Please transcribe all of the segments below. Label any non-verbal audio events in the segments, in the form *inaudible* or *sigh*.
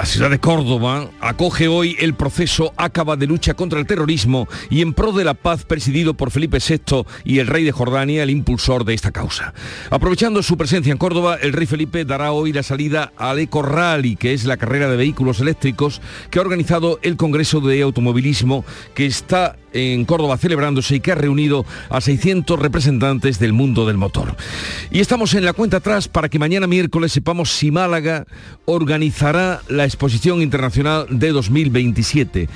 la ciudad de Córdoba acoge hoy el proceso Acaba de lucha contra el terrorismo y en pro de la paz presidido por Felipe VI y el rey de Jordania, el impulsor de esta causa. Aprovechando su presencia en Córdoba, el rey Felipe dará hoy la salida al Eco Rally, que es la carrera de vehículos eléctricos que ha organizado el Congreso de Automovilismo que está en Córdoba celebrándose y que ha reunido a 600 representantes del mundo del motor. Y estamos en la cuenta atrás para que mañana miércoles sepamos si Málaga organizará la exposición internacional de 2027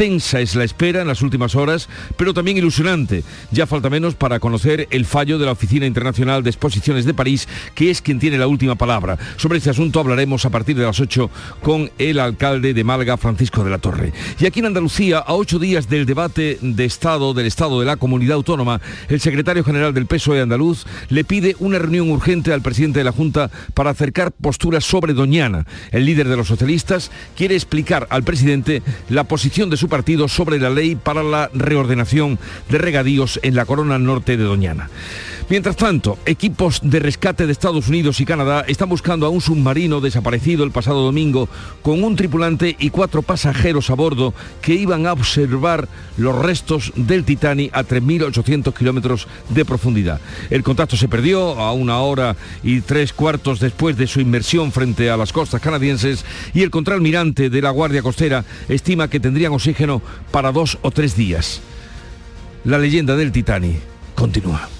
tensa es la espera en las últimas horas, pero también ilusionante. Ya falta menos para conocer el fallo de la Oficina Internacional de Exposiciones de París, que es quien tiene la última palabra. Sobre este asunto hablaremos a partir de las 8 con el alcalde de Málaga, Francisco de la Torre. Y aquí en Andalucía, a ocho días del debate de Estado del Estado de la Comunidad Autónoma, el secretario general del PSOE andaluz le pide una reunión urgente al presidente de la Junta para acercar posturas sobre Doñana. El líder de los socialistas quiere explicar al presidente la posición de su partido sobre la ley para la reordenación de regadíos en la corona norte de Doñana. Mientras tanto, equipos de rescate de Estados Unidos y Canadá están buscando a un submarino desaparecido el pasado domingo con un tripulante y cuatro pasajeros a bordo que iban a observar los restos del Titanic a 3.800 kilómetros de profundidad. El contacto se perdió a una hora y tres cuartos después de su inmersión frente a las costas canadienses y el contraalmirante de la Guardia Costera estima que tendrían oxígeno para dos o tres días. La leyenda del Titanic continúa.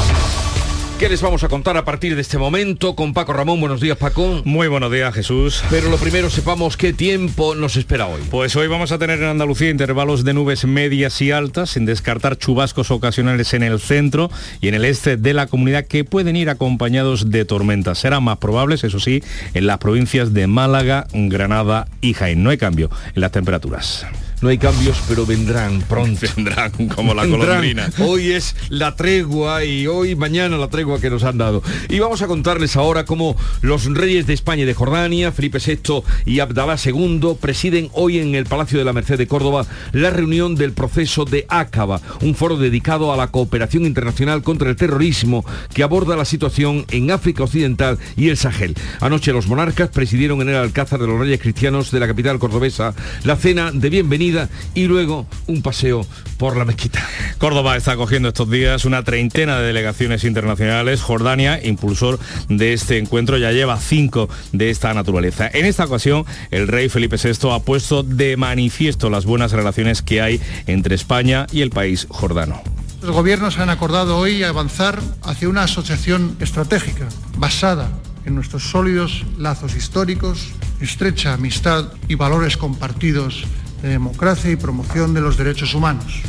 ¿Qué les vamos a contar a partir de este momento con Paco Ramón? Buenos días, Paco. Muy buenos días, Jesús. Pero lo primero, sepamos qué tiempo nos espera hoy. Pues hoy vamos a tener en Andalucía intervalos de nubes medias y altas, sin descartar chubascos ocasionales en el centro y en el este de la comunidad que pueden ir acompañados de tormentas. Serán más probables, eso sí, en las provincias de Málaga, Granada y Jaén. No hay cambio en las temperaturas. No hay cambios, pero vendrán pronto. *laughs* Vendrán como la colombrina. Hoy es la tregua y hoy, mañana la tregua que nos han dado. Y vamos a contarles ahora cómo los reyes de España y de Jordania, Felipe VI y Abdalá II, presiden hoy en el Palacio de la Merced de Córdoba la reunión del proceso de Acaba, un foro dedicado a la cooperación internacional contra el terrorismo que aborda la situación en África Occidental y el Sahel. Anoche los monarcas presidieron en el Alcázar de los Reyes Cristianos de la capital cordobesa la cena de bienvenida y luego un paseo por la mezquita. Córdoba está acogiendo estos días una treintena de delegaciones internacionales. Jordania, impulsor de este encuentro, ya lleva cinco de esta naturaleza. En esta ocasión, el rey Felipe VI ha puesto de manifiesto las buenas relaciones que hay entre España y el país jordano. Los gobiernos han acordado hoy avanzar hacia una asociación estratégica basada en nuestros sólidos lazos históricos, estrecha amistad y valores compartidos de democracia y promoción de los derechos humanos.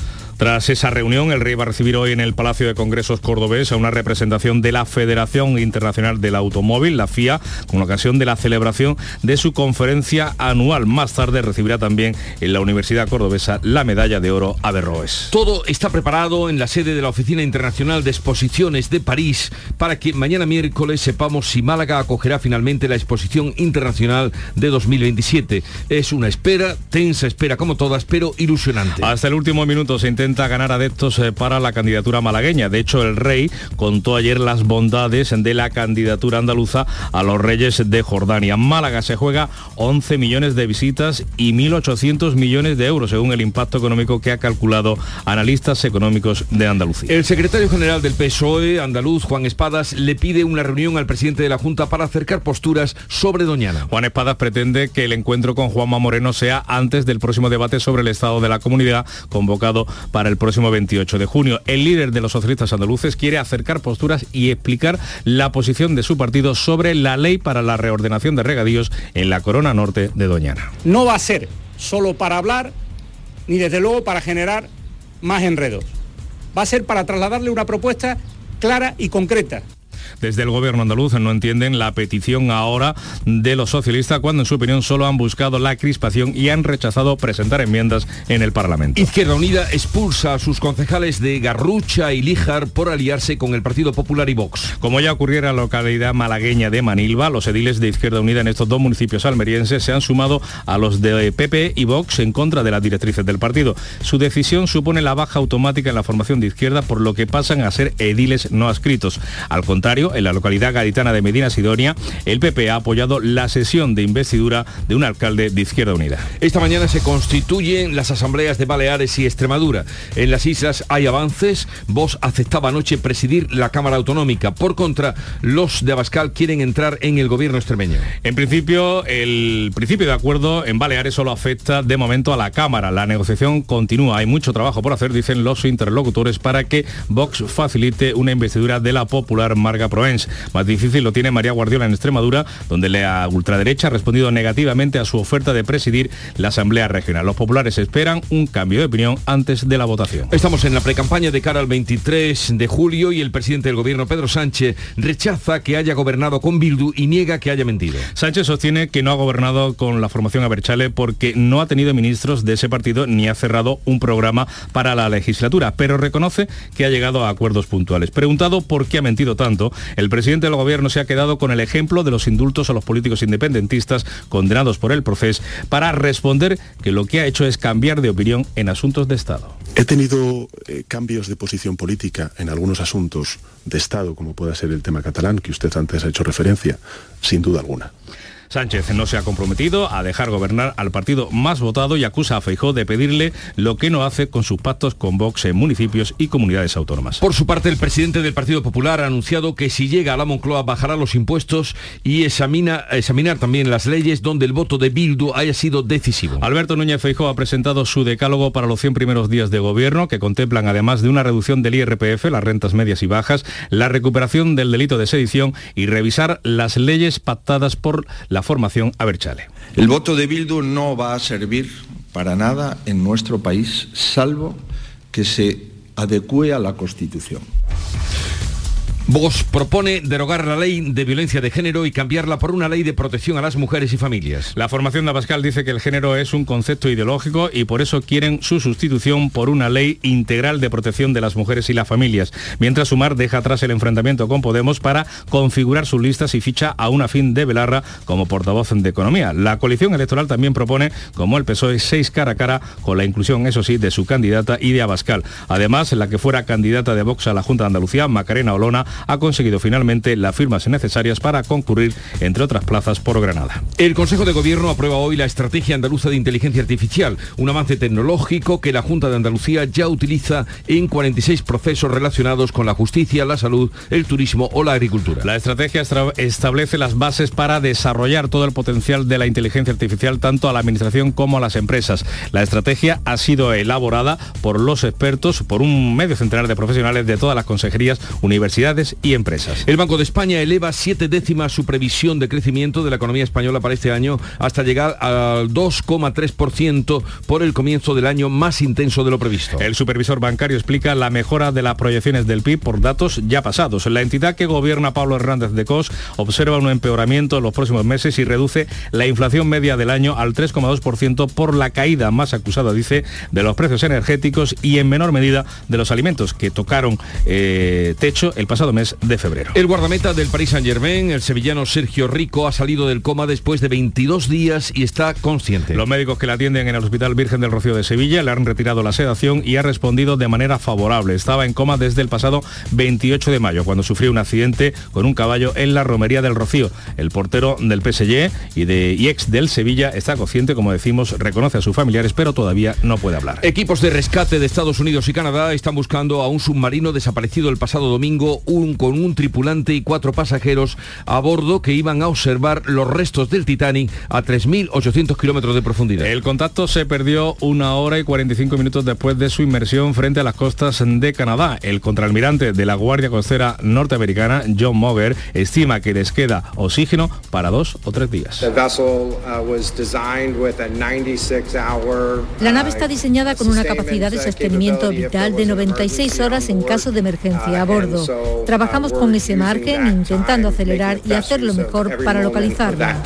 Tras esa reunión, el rey va a recibir hoy en el Palacio de Congresos Cordobés a una representación de la Federación Internacional del Automóvil, la FIA, con ocasión de la celebración de su conferencia anual. Más tarde recibirá también en la Universidad Cordobesa la medalla de oro a Berroes. Todo está preparado en la sede de la Oficina Internacional de Exposiciones de París para que mañana miércoles sepamos si Málaga acogerá finalmente la Exposición Internacional de 2027. Es una espera, tensa espera como todas, pero ilusionante. Hasta el último minuto se intenta ganar adeptos eh, para la candidatura malagueña. De hecho, el rey contó ayer las bondades de la candidatura andaluza a los reyes de Jordania. Málaga se juega 11 millones de visitas y 1.800 millones de euros, según el impacto económico que ha calculado analistas económicos de Andalucía. El secretario general del PSOE andaluz, Juan Espadas, le pide una reunión al presidente de la Junta para acercar posturas sobre Doñana. Juan Espadas pretende que el encuentro con Juanma Moreno sea antes del próximo debate sobre el estado de la comunidad convocado para el próximo 28 de junio. El líder de los socialistas andaluces quiere acercar posturas y explicar la posición de su partido sobre la ley para la reordenación de regadíos en la corona norte de Doñana. No va a ser solo para hablar ni desde luego para generar más enredos. Va a ser para trasladarle una propuesta clara y concreta Desde el gobierno andaluz no entienden la petición ahora de los socialistas cuando en su opinión solo han buscado la crispación y han rechazado presentar enmiendas en el Parlamento. Izquierda Unida expulsa a sus concejales de Garrucha y Líjar por aliarse con el Partido Popular y Vox. Como ya ocurriera en la localidad malagueña de Manilva, los ediles de Izquierda Unida en estos dos municipios almerienses se han sumado a los de PP y Vox en contra de las directrices del partido. Su decisión supone la baja automática en la formación de izquierda, por lo que pasan a ser ediles no adscritos. Al contrario, en la localidad gaditana de Medina Sidonia, el PP ha apoyado la sesión de investidura de un alcalde de Izquierda Unida. Esta mañana se constituyen las asambleas de Baleares y Extremadura. En las islas hay avances. Vos aceptaba anoche presidir la Cámara Autonómica. Por contra, los de Abascal quieren entrar en el gobierno extremeño. En principio, el principio de acuerdo en Baleares solo afecta de momento a la Cámara. La negociación continúa. Hay mucho trabajo por hacer, dicen los interlocutores, para que Vox facilite una investidura de la popular Marga Proens. Más difícil lo tiene María Guardiola en Extremadura, donde la ultraderecha ha respondido negativamente a su oferta de presidir la Asamblea Regional. Los populares esperan un cambio de opinión antes de la votación. Estamos en la precampaña de cara al 23 de julio y el presidente del gobierno, Pedro Sánchez, rechaza que haya gobernado con Bildu y niega que haya mentido. Sánchez sostiene que no ha gobernado con la formación Aberchale porque no ha tenido ministros de ese partido ni ha cerrado un programa para la legislatura, pero reconoce que ha llegado a acuerdos puntuales. Preguntado por qué ha mentido tanto, el presidente del gobierno se ha quedado con el ejemplo de los indultos a los políticos independentistas condenados por el proceso para responder que lo que ha hecho es cambiar de opinión en asuntos de Estado. He tenido eh, cambios de posición política en algunos asuntos de Estado, como pueda ser el tema catalán, que usted antes ha hecho referencia, sin duda alguna. Sánchez no se ha comprometido a dejar gobernar al partido más votado y acusa a Feijó de pedirle lo que no hace con sus pactos con Vox en municipios y comunidades autónomas. Por su parte, el presidente del Partido Popular ha anunciado que si llega a la Moncloa bajará los impuestos y examina, examinar también las leyes donde el voto de Bildu haya sido decisivo. Alberto Núñez Feijó ha presentado su decálogo para los 100 primeros días de gobierno que contemplan además de una reducción del IRPF, las rentas medias y bajas, la recuperación del delito de sedición y revisar las leyes pactadas por la formación Aberchale. El voto de Bildu no va a servir para nada en nuestro país, salvo que se adecue a la Constitución. Vox propone derogar la ley de violencia de género y cambiarla por una ley de protección a las mujeres y familias. La formación de Abascal dice que el género es un concepto ideológico y por eso quieren su sustitución por una ley integral de protección de las mujeres y las familias. Mientras Sumar deja atrás el enfrentamiento con Podemos para configurar sus listas y ficha a una fin de Belarra como portavoz de Economía. La coalición electoral también propone, como el PSOE, seis cara a cara con la inclusión, eso sí, de su candidata y de Abascal. Además, la que fuera candidata de Vox a la Junta de Andalucía, Macarena Olona, ha conseguido finalmente las firmas necesarias para concurrir, entre otras plazas, por Granada. El Consejo de Gobierno aprueba hoy la Estrategia Andaluza de Inteligencia Artificial, un avance tecnológico que la Junta de Andalucía ya utiliza en 46 procesos relacionados con la justicia, la salud, el turismo o la agricultura. La estrategia establece las bases para desarrollar todo el potencial de la inteligencia artificial tanto a la administración como a las empresas. La estrategia ha sido elaborada por los expertos, por un medio centenar de profesionales de todas las consejerías, universidades y empresas. El Banco de España eleva siete décimas su previsión de crecimiento de la economía española para este año hasta llegar al 2,3% por el comienzo del año más intenso de lo previsto. El supervisor bancario explica la mejora de las proyecciones del PIB por datos ya pasados. La entidad que gobierna Pablo Hernández de Cos observa un empeoramiento en los próximos meses y reduce la inflación media del año al 3,2% por la caída más acusada, dice, de los precios energéticos y en menor medida de los alimentos que tocaron eh, techo el pasado mes de febrero. El guardameta del Paris Saint Germain, el sevillano Sergio Rico, ha salido del coma después de 22 días y está consciente. Los médicos que la atienden en el Hospital Virgen del Rocío de Sevilla le han retirado la sedación y ha respondido de manera favorable. Estaba en coma desde el pasado 28 de mayo, cuando sufrió un accidente con un caballo en la romería del Rocío. El portero del PSG y, de, y ex del Sevilla está consciente, como decimos, reconoce a sus familiares, pero todavía no puede hablar. Equipos de rescate de Estados Unidos y Canadá están buscando a un submarino desaparecido el pasado domingo, un con un tripulante y cuatro pasajeros a bordo que iban a observar los restos del Titanic a 3.800 kilómetros de profundidad. El contacto se perdió una hora y 45 minutos después de su inmersión frente a las costas de Canadá. El contraalmirante de la Guardia Costera norteamericana, John Moger, estima que les queda oxígeno para dos o tres días. La nave está diseñada con una capacidad de sostenimiento vital de 96 horas en caso de emergencia a bordo. Trabajamos con ese margen intentando acelerar y hacerlo mejor para localizarla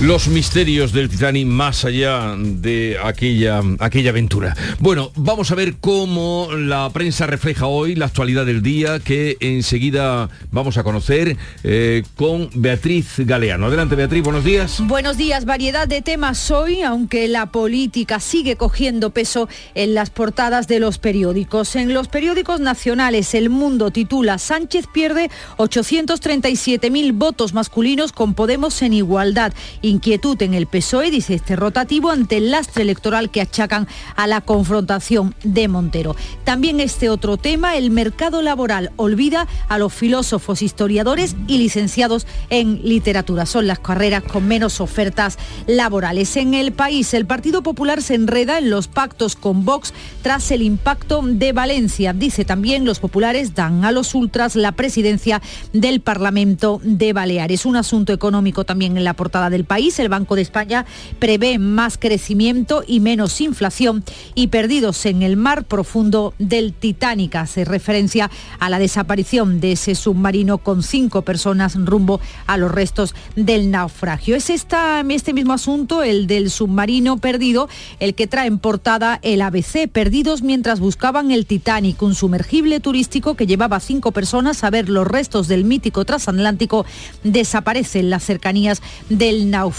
los misterios del Titanic más allá de aquella, aquella aventura. Bueno, vamos a ver cómo la prensa refleja hoy la actualidad del día que enseguida vamos a conocer eh, con Beatriz Galeano. Adelante Beatriz, buenos días. Buenos días, variedad de temas hoy, aunque la política sigue cogiendo peso en las portadas de los periódicos. En los periódicos nacionales, El Mundo titula Sánchez pierde 837.000 votos masculinos con Podemos en igualdad Inquietud en el PSOE, dice este rotativo, ante el lastre electoral que achacan a la confrontación de Montero. También este otro tema, el mercado laboral olvida a los filósofos, historiadores y licenciados en literatura. Son las carreras con menos ofertas laborales. En el país, el Partido Popular se enreda en los pactos con Vox tras el impacto de Valencia. Dice también los populares dan a los ultras la presidencia del Parlamento de Baleares. Un asunto económico también en la portada del país el Banco de España prevé más crecimiento y menos inflación y perdidos en el mar profundo del Titanic. Hace referencia a la desaparición de ese submarino con cinco personas rumbo a los restos del naufragio. Es esta, este mismo asunto, el del submarino perdido, el que trae en portada el ABC, perdidos mientras buscaban el Titanic, un sumergible turístico que llevaba cinco personas a ver los restos del mítico transatlántico, desaparece en las cercanías del naufragio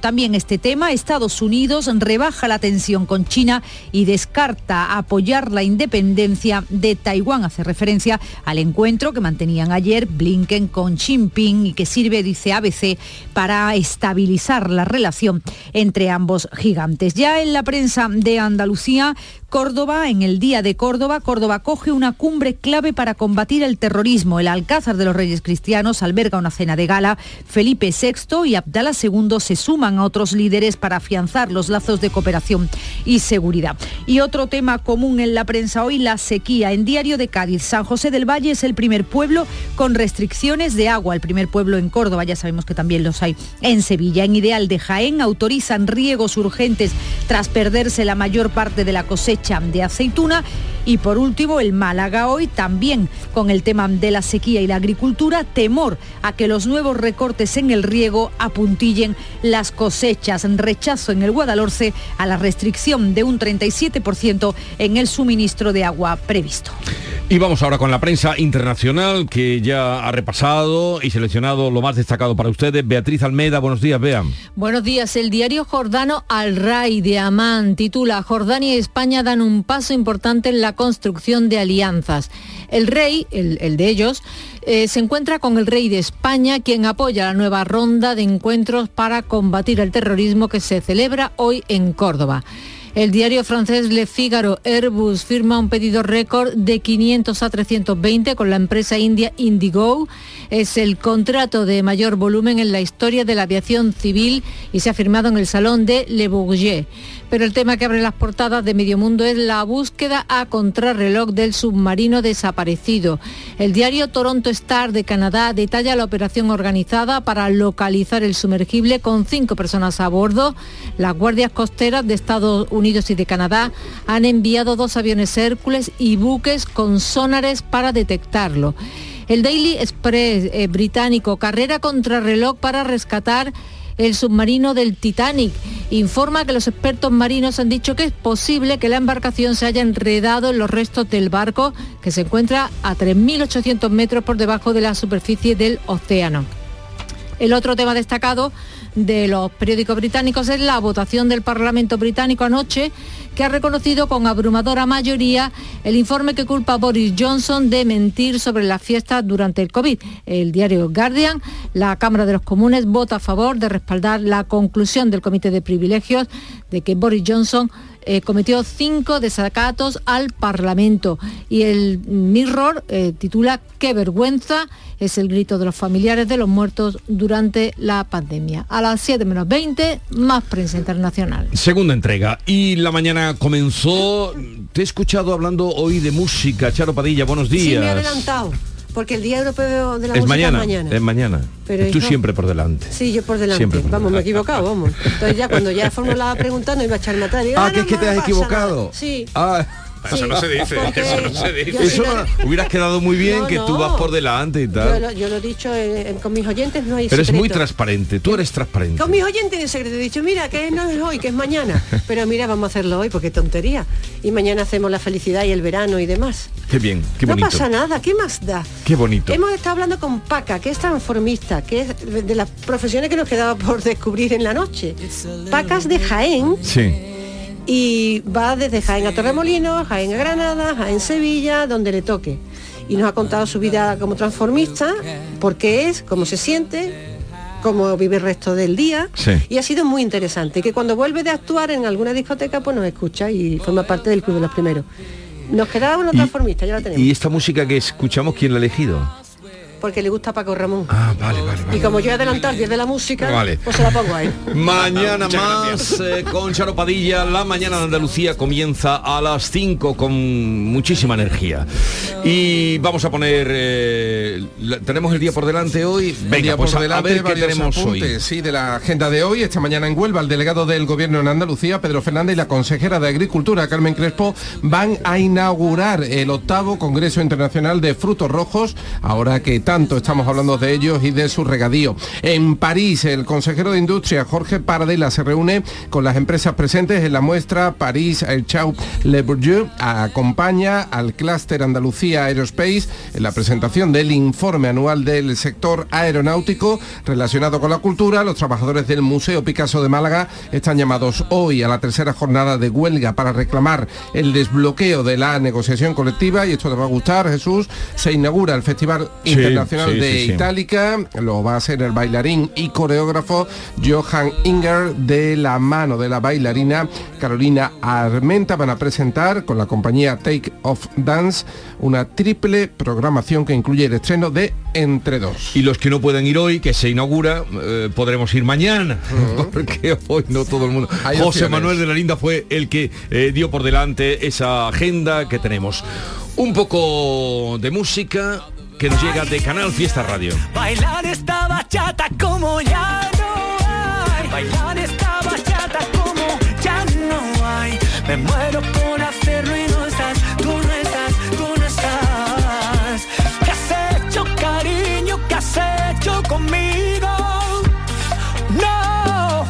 también este tema, Estados Unidos rebaja la tensión con China y descarta apoyar la independencia de Taiwán. Hace referencia al encuentro que mantenían ayer Blinken con Xi Jinping y que sirve, dice ABC, para estabilizar la relación entre ambos gigantes. Ya en la prensa de Andalucía, Córdoba, en el Día de Córdoba, Córdoba coge una cumbre clave para combatir el terrorismo. El Alcázar de los Reyes Cristianos alberga una cena de gala. Felipe VI y Abdala II se suman a otros líderes para afianzar los lazos de cooperación y seguridad. Y otro tema común en la prensa hoy, la sequía. En Diario de Cádiz, San José del Valle es el primer pueblo con restricciones de agua. El primer pueblo en Córdoba, ya sabemos que también los hay en Sevilla. En Ideal de Jaén autorizan riegos urgentes tras perderse la mayor parte de la cosecha de aceituna. Y por último, el Málaga hoy también con el tema de la sequía y la agricultura, temor a que los nuevos recortes en el riego apuntillen las cosechas. Rechazo en el Guadalhorce a la restricción de un 37% en el suministro de agua previsto. Y vamos ahora con la prensa internacional que ya ha repasado y seleccionado lo más destacado para ustedes. Beatriz Almeida, buenos días, vean. Buenos días. El diario jordano Al Ray de Amán titula Jordania y España dan un paso importante en la construcción de alianzas. El rey, el, de ellos, eh, se encuentra con el rey de España, quien apoya la nueva ronda de encuentros para combatir el terrorismo que se celebra hoy en Córdoba. El diario francés Le Figaro Airbus firma un pedido récord de 500 a 320 con la empresa india Indigo. Es el contrato de mayor volumen en la historia de la aviación civil y se ha firmado en el Salón de Le Bourget. Pero el tema que abre las portadas de Medio Mundo es la búsqueda a contrarreloj del submarino desaparecido. El diario Toronto Star de Canadá detalla la operación organizada para localizar el sumergible con cinco personas a bordo. Las guardias costeras de Estados Unidos y de Canadá han enviado dos aviones Hércules y buques con sonares para detectarlo. El Daily Express eh, británico, carrera contrarreloj para rescatar el submarino del Titanic. Informa que los expertos marinos han dicho que es posible que la embarcación se haya enredado en los restos del barco que se encuentra a 3.800 metros por debajo de la superficie del océano. El otro tema destacado de los periódicos británicos es la votación del Parlamento británico anoche, que ha reconocido con abrumadora mayoría el informe que culpa a Boris Johnson de mentir sobre las fiestas durante el COVID. El diario Guardian, la Cámara de los Comunes vota a favor de respaldar la conclusión del Comité de Privilegios de que Boris Johnson eh, cometió cinco desacatos al Parlamento. Y el Mirror eh, titula Qué vergüenza es el grito de los familiares de los muertos durante la pandemia. A las 7 menos 20, más prensa internacional. Segunda entrega. Y la mañana comenzó. Te he escuchado hablando hoy de música. Charo Padilla, buenos días. Sí, me he adelantado. Porque el Día Europeo de la es Música mañana, es mañana. Es mañana. Pero Tú siempre por delante. Sí, yo por delante. vamos, me he equivocado, vamos. Entonces ya cuando ya *laughs* formulaba la pregunta no iba a echarme atrás. ah, que es que te has equivocado. Sí. Ah. Eso no se dice, Porque eso no se dice. Eso no- hubieras quedado muy bien No, que tú no. vas por delante y Yo tal. lo, yo lo he dicho eh, con mis oyentes, no hay Pero es muy transparente, tú eres transparente. Con mis oyentes en secreto he dicho, mira, que no es hoy, que es mañana. *laughs* Pero mira, vamos a hacerlo hoy, porque tontería. Y mañana hacemos la felicidad y el verano y demás. Qué bien, qué no bonito. pasa nada, ¿qué más da? Qué bonito. Hemos estado hablando con Paca, que es transformista, que es de las profesiones que nos quedaba por descubrir en la noche. Pacas de Jaén Sí. Y va desde Jaén a Torremolinos, Jaén a Granada, Jaén Sevilla, donde le toque. Y nos ha contado su vida como transformista, por qué es, cómo se siente, cómo vive el resto del día. Sí. Y ha sido muy interesante. Que cuando vuelve de actuar en alguna discoteca, pues nos escucha y forma parte del Club de los Primeros. Nos quedaba una transformista, ya la tenemos. ¿Y esta música que escuchamos, quién la ha elegido? Porque le gusta Paco Ramón. Ah, vale, vale, Y como yo he adelantado el 10 de la música, Vale. pues se la pongo a él. *laughs* Mañana más eh, con Charo Padilla, la mañana de Andalucía comienza a las 5 con muchísima energía. Y vamos a poner, eh, la- tenemos el día por delante hoy. Venga, día pues por a- a, delante, ver qué tenemos hoy. Sí, de la agenda de hoy. Esta mañana en Huelva, el delegado del Gobierno en Andalucía, Pedro Fernández, y la consejera de Agricultura, Carmen Crespo, van a inaugurar el octavo Congreso Internacional de Frutos Rojos, ahora que tanto estamos hablando de ellos y de su regadío. En París, el consejero de Industria, Jorge Paradela, se reúne con las empresas presentes en la muestra París Air Chau Le Bourdieu, acompaña al clúster Andalucía Aerospace en la presentación del informe anual del sector aeronáutico relacionado con la cultura. Los trabajadores del Museo Picasso de Málaga están llamados hoy a la tercera jornada de huelga para reclamar el desbloqueo de la negociación colectiva y esto te va a gustar, Jesús. Se inaugura el Festival Internacional sí, de sí, sí. Itálica, lo va a hacer el bailarín y coreógrafo Johan Inger de la mano de la bailarina Carolina Armenta. Van a presentar con la compañía Take Off Dance una triple programación que incluye el estreno de Entre Dos. Y los que no pueden ir hoy, que se inaugura, eh, podremos ir mañana, *laughs* porque hoy no todo el mundo. Hay José opciones. Manuel de la Linda fue el que eh, dio por delante esa agenda que tenemos. Un poco de música que nos llega de Canal Fiesta Radio. Bailar esta bachata como ya no hay. Bailar esta bachata como ya no hay. Me muero por hacerlo y no estás, tú no estás, tú no estás. ¿Qué has hecho, cariño? ¿Qué has hecho conmigo? No.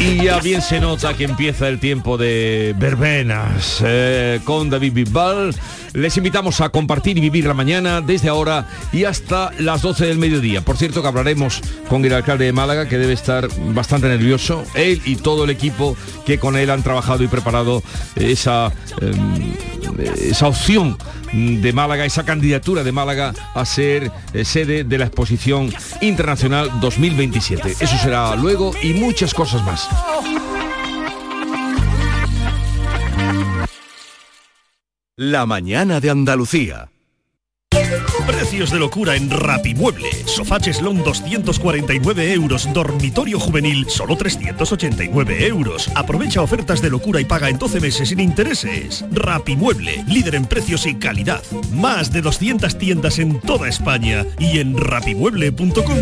Y ya bien se nota que empieza el tiempo de verbenas eh, con David Bisbal. Les invitamos a compartir y vivir la mañana desde ahora y hasta las 12 del mediodía. Por cierto que hablaremos con el alcalde de Málaga que debe estar bastante nervioso. Él y todo el equipo que con él han trabajado y preparado esa, eh, esa opción de Málaga, esa candidatura de Málaga a ser eh, sede de la exposición internacional 2027. Eso será luego y muchas cosas más. La mañana de Andalucía. Precios de locura en Rapimueble. Sofá cheslón 249 euros. Dormitorio juvenil solo 389 euros. Aprovecha ofertas de locura y paga en 12 meses sin intereses. Rapimueble, líder en precios y calidad. Más de 200 tiendas en toda España y en rapimueble.com.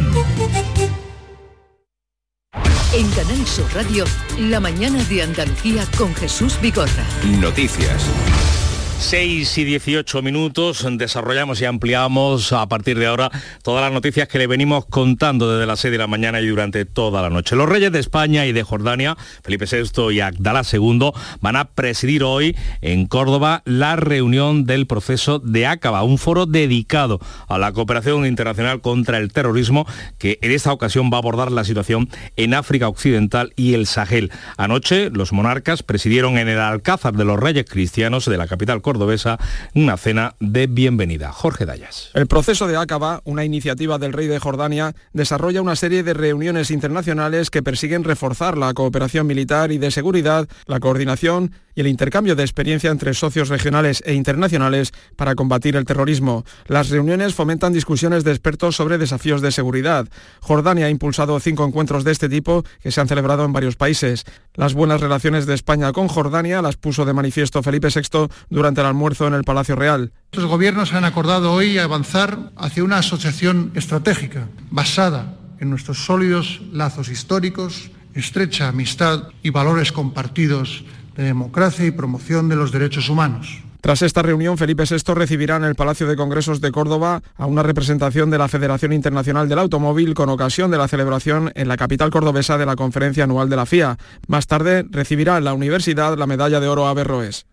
En Canal Sur Radio, la mañana de Andalucía con Jesús Vigorra. Noticias. 6 y 18 minutos, desarrollamos y ampliamos a partir de ahora todas las noticias que le venimos contando desde las 6 de la mañana y durante toda la noche. Los reyes de España y de Jordania, Felipe VI y Abdalá II, van a presidir hoy en Córdoba la reunión del proceso de Acaba, un foro dedicado a la cooperación internacional contra el terrorismo que en esta ocasión va a abordar la situación en África Occidental y el Sahel. Anoche los monarcas presidieron en el Alcázar de los Reyes Cristianos de la capital cordobesa una cena de bienvenida. Jorge Dayas. El proceso de Acaba, una iniciativa del rey de Jordania, desarrolla una serie de reuniones internacionales que persiguen reforzar la cooperación militar y de seguridad, la coordinación y el intercambio de experiencia entre socios regionales e internacionales para combatir el terrorismo. Las reuniones fomentan discusiones de expertos sobre desafíos de seguridad. Jordania ha impulsado cinco encuentros de este tipo que se han celebrado en varios países. Las buenas relaciones de España con Jordania las puso de manifiesto Felipe VI durante el almuerzo en el Palacio Real. Los gobiernos han acordado hoy avanzar hacia una asociación estratégica basada en nuestros sólidos lazos históricos, estrecha amistad y valores compartidos de democracia y promoción de los derechos humanos. Tras esta reunión, Felipe VI recibirá en el Palacio de Congresos de Córdoba a una representación de la Federación Internacional del Automóvil con ocasión de la celebración en la capital cordobesa de la conferencia anual de la FIA. Más tarde recibirá en la universidad la medalla de oro a Berroes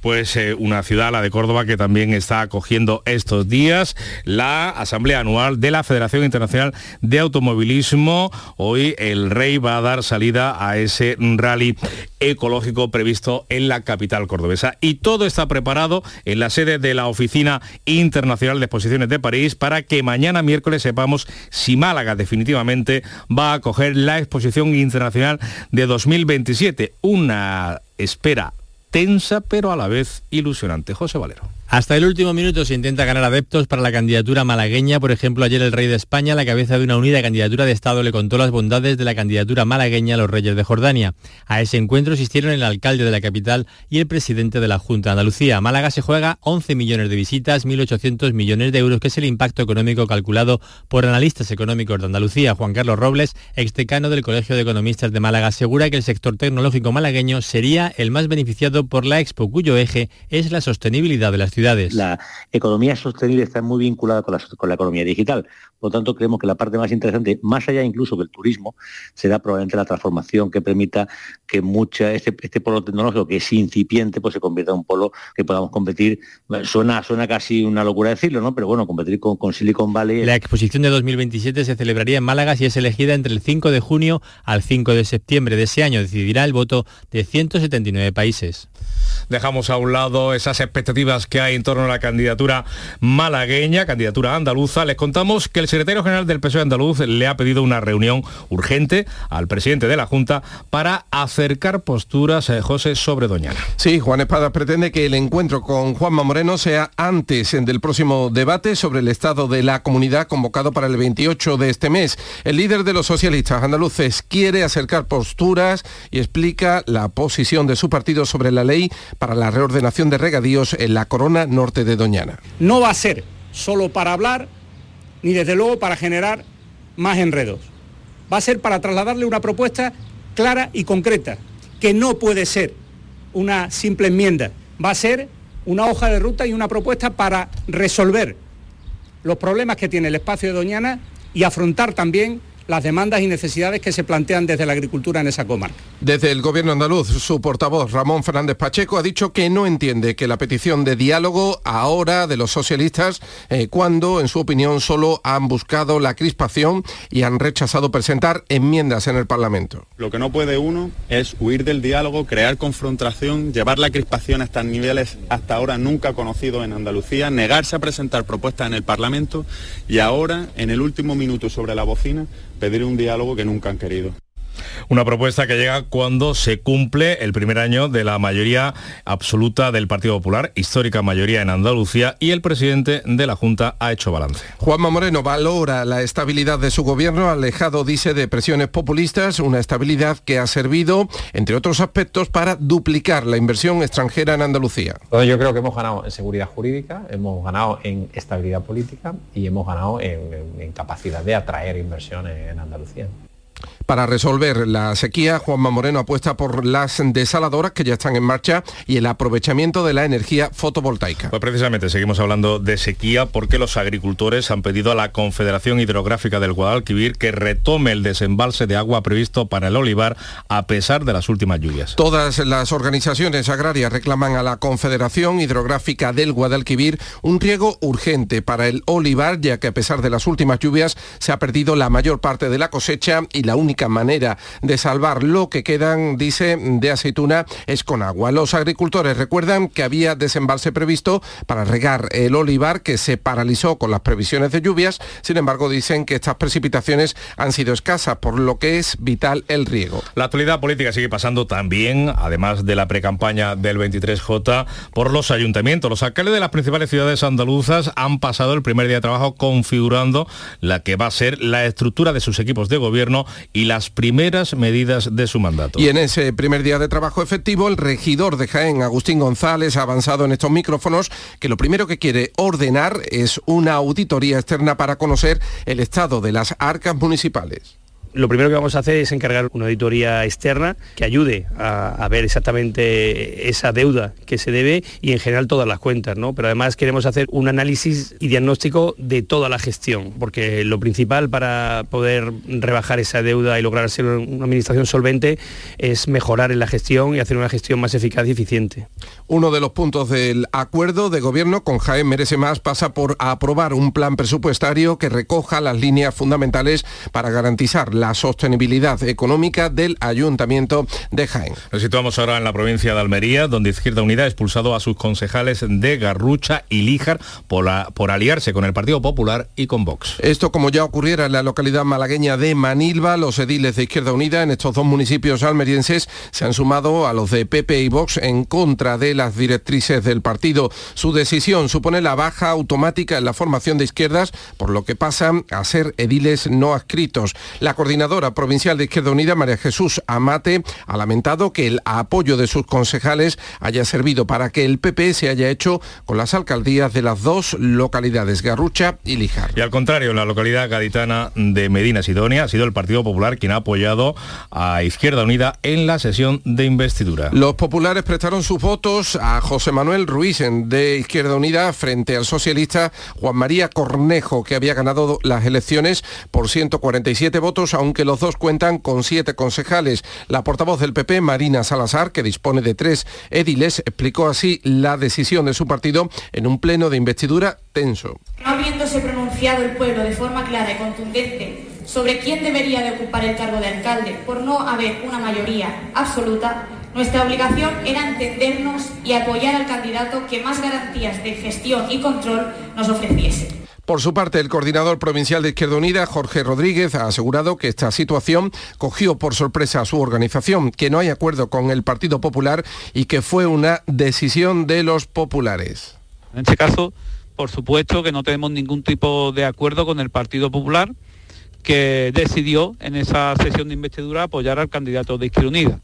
pues eh, una ciudad, la de Córdoba, que también está acogiendo estos días la Asamblea Anual de la Federación Internacional de Automovilismo. Hoy el rey va a dar salida a ese rally ecológico previsto en la capital cordobesa. Y todo está preparado en la sede de la Oficina Internacional de Exposiciones de París para que mañana miércoles sepamos si Málaga definitivamente va a acoger la Exposición Internacional de 2027. Una espera tensa pero a la vez ilusionante. José Valero. Hasta el último minuto se intenta ganar adeptos para la candidatura malagueña. Por ejemplo, ayer el rey de España, la cabeza de una unida candidatura de Estado, le contó las bondades de la candidatura malagueña a los reyes de Jordania. A ese encuentro asistieron el alcalde de la capital y el presidente de la Junta de Andalucía. Málaga se juega 11 millones de visitas, 1.800 millones de euros, que es el impacto económico calculado por analistas económicos de Andalucía. Juan Carlos Robles, exdecano del Colegio de Economistas de Málaga, asegura que el sector tecnológico malagueño sería el más beneficiado por la Expo, cuyo eje es la sostenibilidad de las ciudades la economía sostenible está muy vinculada con la, economía digital. Por lo tanto, creemos que la parte más interesante, más allá incluso del turismo, será probablemente la transformación que permita que mucha, este, este, polo tecnológico que es incipiente, pues se convierta en un polo que podamos competir. Suena, suena casi una locura decirlo, ¿no? Pero bueno, competir con, con Silicon Valley. La exposición de 2027 se celebraría en Málaga si es elegida entre el 5 de junio al 5 de septiembre de ese año. Decidirá el voto de 179 países. Dejamos a un lado esas expectativas que hay en torno a la candidatura malagueña, candidatura andaluza. Les contamos que el secretario general del PSOE andaluz le ha pedido una reunión urgente al presidente de la Junta para acercar posturas, a eh, José, sobre Doñana. Sí, Juan Espada pretende que el encuentro con Juanma Moreno sea antes del próximo debate sobre el estado de la comunidad convocado para el 28 de este mes. El líder de los socialistas andaluces quiere acercar posturas y explica la posición de su partido sobre la ley para la reordenación de regadíos en la corona norte de Doñana. No va a ser solo para hablar, ni desde luego para generar más enredos. Va a ser para trasladarle una propuesta clara y concreta, que no puede ser una simple enmienda, va a ser una hoja de ruta y una propuesta para resolver los problemas que tiene el espacio de Doñana y afrontar también las demandas y necesidades que se plantean desde la agricultura en esa comarca. Desde el gobierno andaluz, su portavoz Ramón Fernández Pacheco ha dicho que no entiende que la petición de diálogo ahora de los socialistas, eh, cuando en su opinión solo han buscado la crispación y han rechazado presentar enmiendas en el Parlamento. Lo que no puede uno es huir del diálogo, crear confrontación, llevar la crispación a estos niveles hasta ahora nunca conocidos en Andalucía, negarse a presentar propuestas en el Parlamento y ahora, en el último minuto sobre la bocina, pedir un diálogo que nunca han querido. Una propuesta que llega cuando se cumple el primer año de la mayoría absoluta del Partido Popular, histórica mayoría en Andalucía, y el presidente de la Junta ha hecho balance. Juanma Moreno valora la estabilidad de su gobierno, alejado, dice, de presiones populistas, una estabilidad que ha servido, entre otros aspectos, para duplicar la inversión extranjera en Andalucía. yo creo que hemos ganado en seguridad jurídica, hemos ganado en estabilidad política y hemos ganado en capacidad de atraer inversiones en Andalucía. Para resolver la sequía, Juanma Moreno apuesta por las desaladoras que ya están en marcha y el aprovechamiento de la energía fotovoltaica. Pues precisamente seguimos hablando de sequía porque los agricultores han pedido a la Confederación Hidrográfica del Guadalquivir que retome el desembalse de agua previsto para el olivar a pesar de las últimas lluvias. Todas las organizaciones agrarias reclaman a la Confederación Hidrográfica del Guadalquivir un riego urgente para el olivar, ya que a pesar de las últimas lluvias se ha perdido la mayor parte de la cosecha y la única manera de salvar lo que quedan, dice, de aceituna es con agua. Los agricultores recuerdan que había desembalse previsto para regar el olivar que se paralizó con las previsiones de lluvias. Sin embargo, dicen que estas precipitaciones han sido escasas, por lo que es vital el riego. La actualidad política sigue pasando también, además de la precampaña del 23J, por los ayuntamientos. Los alcaldes de las principales ciudades andaluzas han pasado el primer día de trabajo configurando la que va a ser la estructura de sus equipos de gobierno y las primeras medidas de su mandato. Y en ese primer día de trabajo efectivo, el regidor de Jaén, Agustín González, ha avanzado en estos micrófonos que lo primero que quiere ordenar es una auditoría externa para conocer el estado de las arcas municipales Lo primero que vamos a hacer es encargar una auditoría externa que ayude a, ver exactamente esa deuda que se debe y en general todas las cuentas, ¿no? Pero además queremos hacer un análisis y diagnóstico de toda la gestión, porque lo principal para poder rebajar esa deuda y lograr ser una administración solvente es mejorar en la gestión y hacer una gestión más eficaz y eficiente. Uno de los puntos del acuerdo de gobierno con Jaén Merece Más pasa por aprobar un plan presupuestario que recoja las líneas fundamentales para garantizar sostenibilidad económica del Ayuntamiento de Jaén. Nos situamos ahora en la provincia de Almería, donde Izquierda Unida ha expulsado a sus concejales de Garrucha y Líjar por, la- por aliarse con el Partido Popular y con Vox. Esto como ya ocurriera en la localidad malagueña de Manilva, los ediles de Izquierda Unida en estos dos municipios almerienses se han sumado a los de PP y Vox en contra de las directrices del partido. Su decisión supone la baja automática en la formación de izquierdas, por lo que pasan a ser ediles no adscritos. La coordinadora provincial de Izquierda Unida, María Jesús Amate, ha lamentado que el apoyo de sus concejales haya servido para que el PP se haya hecho con las alcaldías de las dos localidades, Garrucha y Lijar. Y al contrario, en la localidad gaditana de Medina Sidonia ha sido el Partido Popular quien ha apoyado a Izquierda Unida en la sesión de investidura. Los populares prestaron sus votos a José Manuel Ruiz de Izquierda Unida frente al socialista Juan María Cornejo, que había ganado las elecciones por 147 votos, aunque los dos cuentan con siete concejales. La portavoz del PP, Marina Salazar, que dispone de tres ediles, explicó así la decisión de su partido en un pleno de investidura tenso. No habiéndose pronunciado el pueblo de forma clara y contundente sobre quién debería de ocupar el cargo de alcalde por no haber una mayoría absoluta, nuestra obligación era entendernos y apoyar al candidato que más garantías de gestión y control nos ofreciese. Por su parte, el coordinador provincial de Izquierda Unida, Jorge Rodríguez, ha asegurado que esta situación cogió por sorpresa a su organización, que no hay acuerdo con el Partido Popular y que fue una decisión de los populares. En este caso, por supuesto que no tenemos ningún tipo de acuerdo con el Partido Popular, que decidió en esa sesión de investidura apoyar al candidato de Izquierda Unida.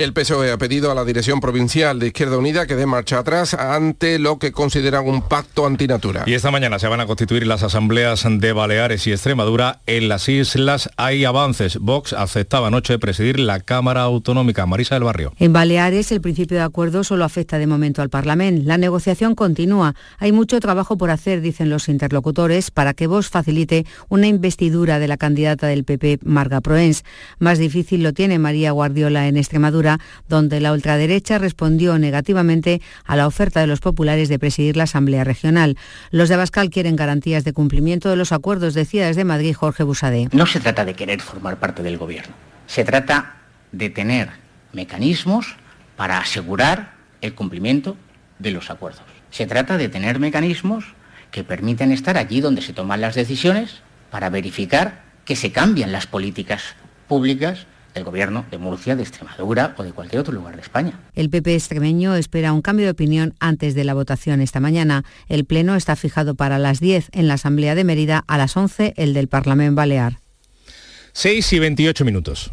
El PSOE ha pedido a la dirección provincial de Izquierda Unida que dé marcha atrás ante lo que consideran un pacto antinatura. Y esta mañana se van a constituir las asambleas de Baleares y Extremadura. En las islas hay avances. Vox aceptaba anoche presidir la Cámara Autonómica. Marisa del Barrio. En Baleares, el principio de acuerdo solo afecta de momento al Parlamento. La negociación continúa. Hay mucho trabajo por hacer, dicen los interlocutores, para que Vox facilite una investidura de la candidata del PP, Marga Proens. Más difícil lo tiene María Guardiola en Extremadura, donde la ultraderecha respondió negativamente a la oferta de los populares de presidir la Asamblea Regional. Los de Abascal quieren garantías de cumplimiento de los acuerdos, decía desde Madrid Jorge Busadé. No se trata de querer formar parte del gobierno, se trata de tener mecanismos para asegurar el cumplimiento de los acuerdos. Se trata de tener mecanismos que permiten estar allí donde se toman las decisiones para verificar que se cambian las políticas públicas del gobierno de Murcia, de Extremadura o de cualquier otro lugar de España. El PP extremeño espera un cambio de opinión antes de la votación esta mañana. El pleno está fijado para las 10 en la Asamblea de Mérida, a las 11 el del Parlamento Balear. 6 y 28 minutos.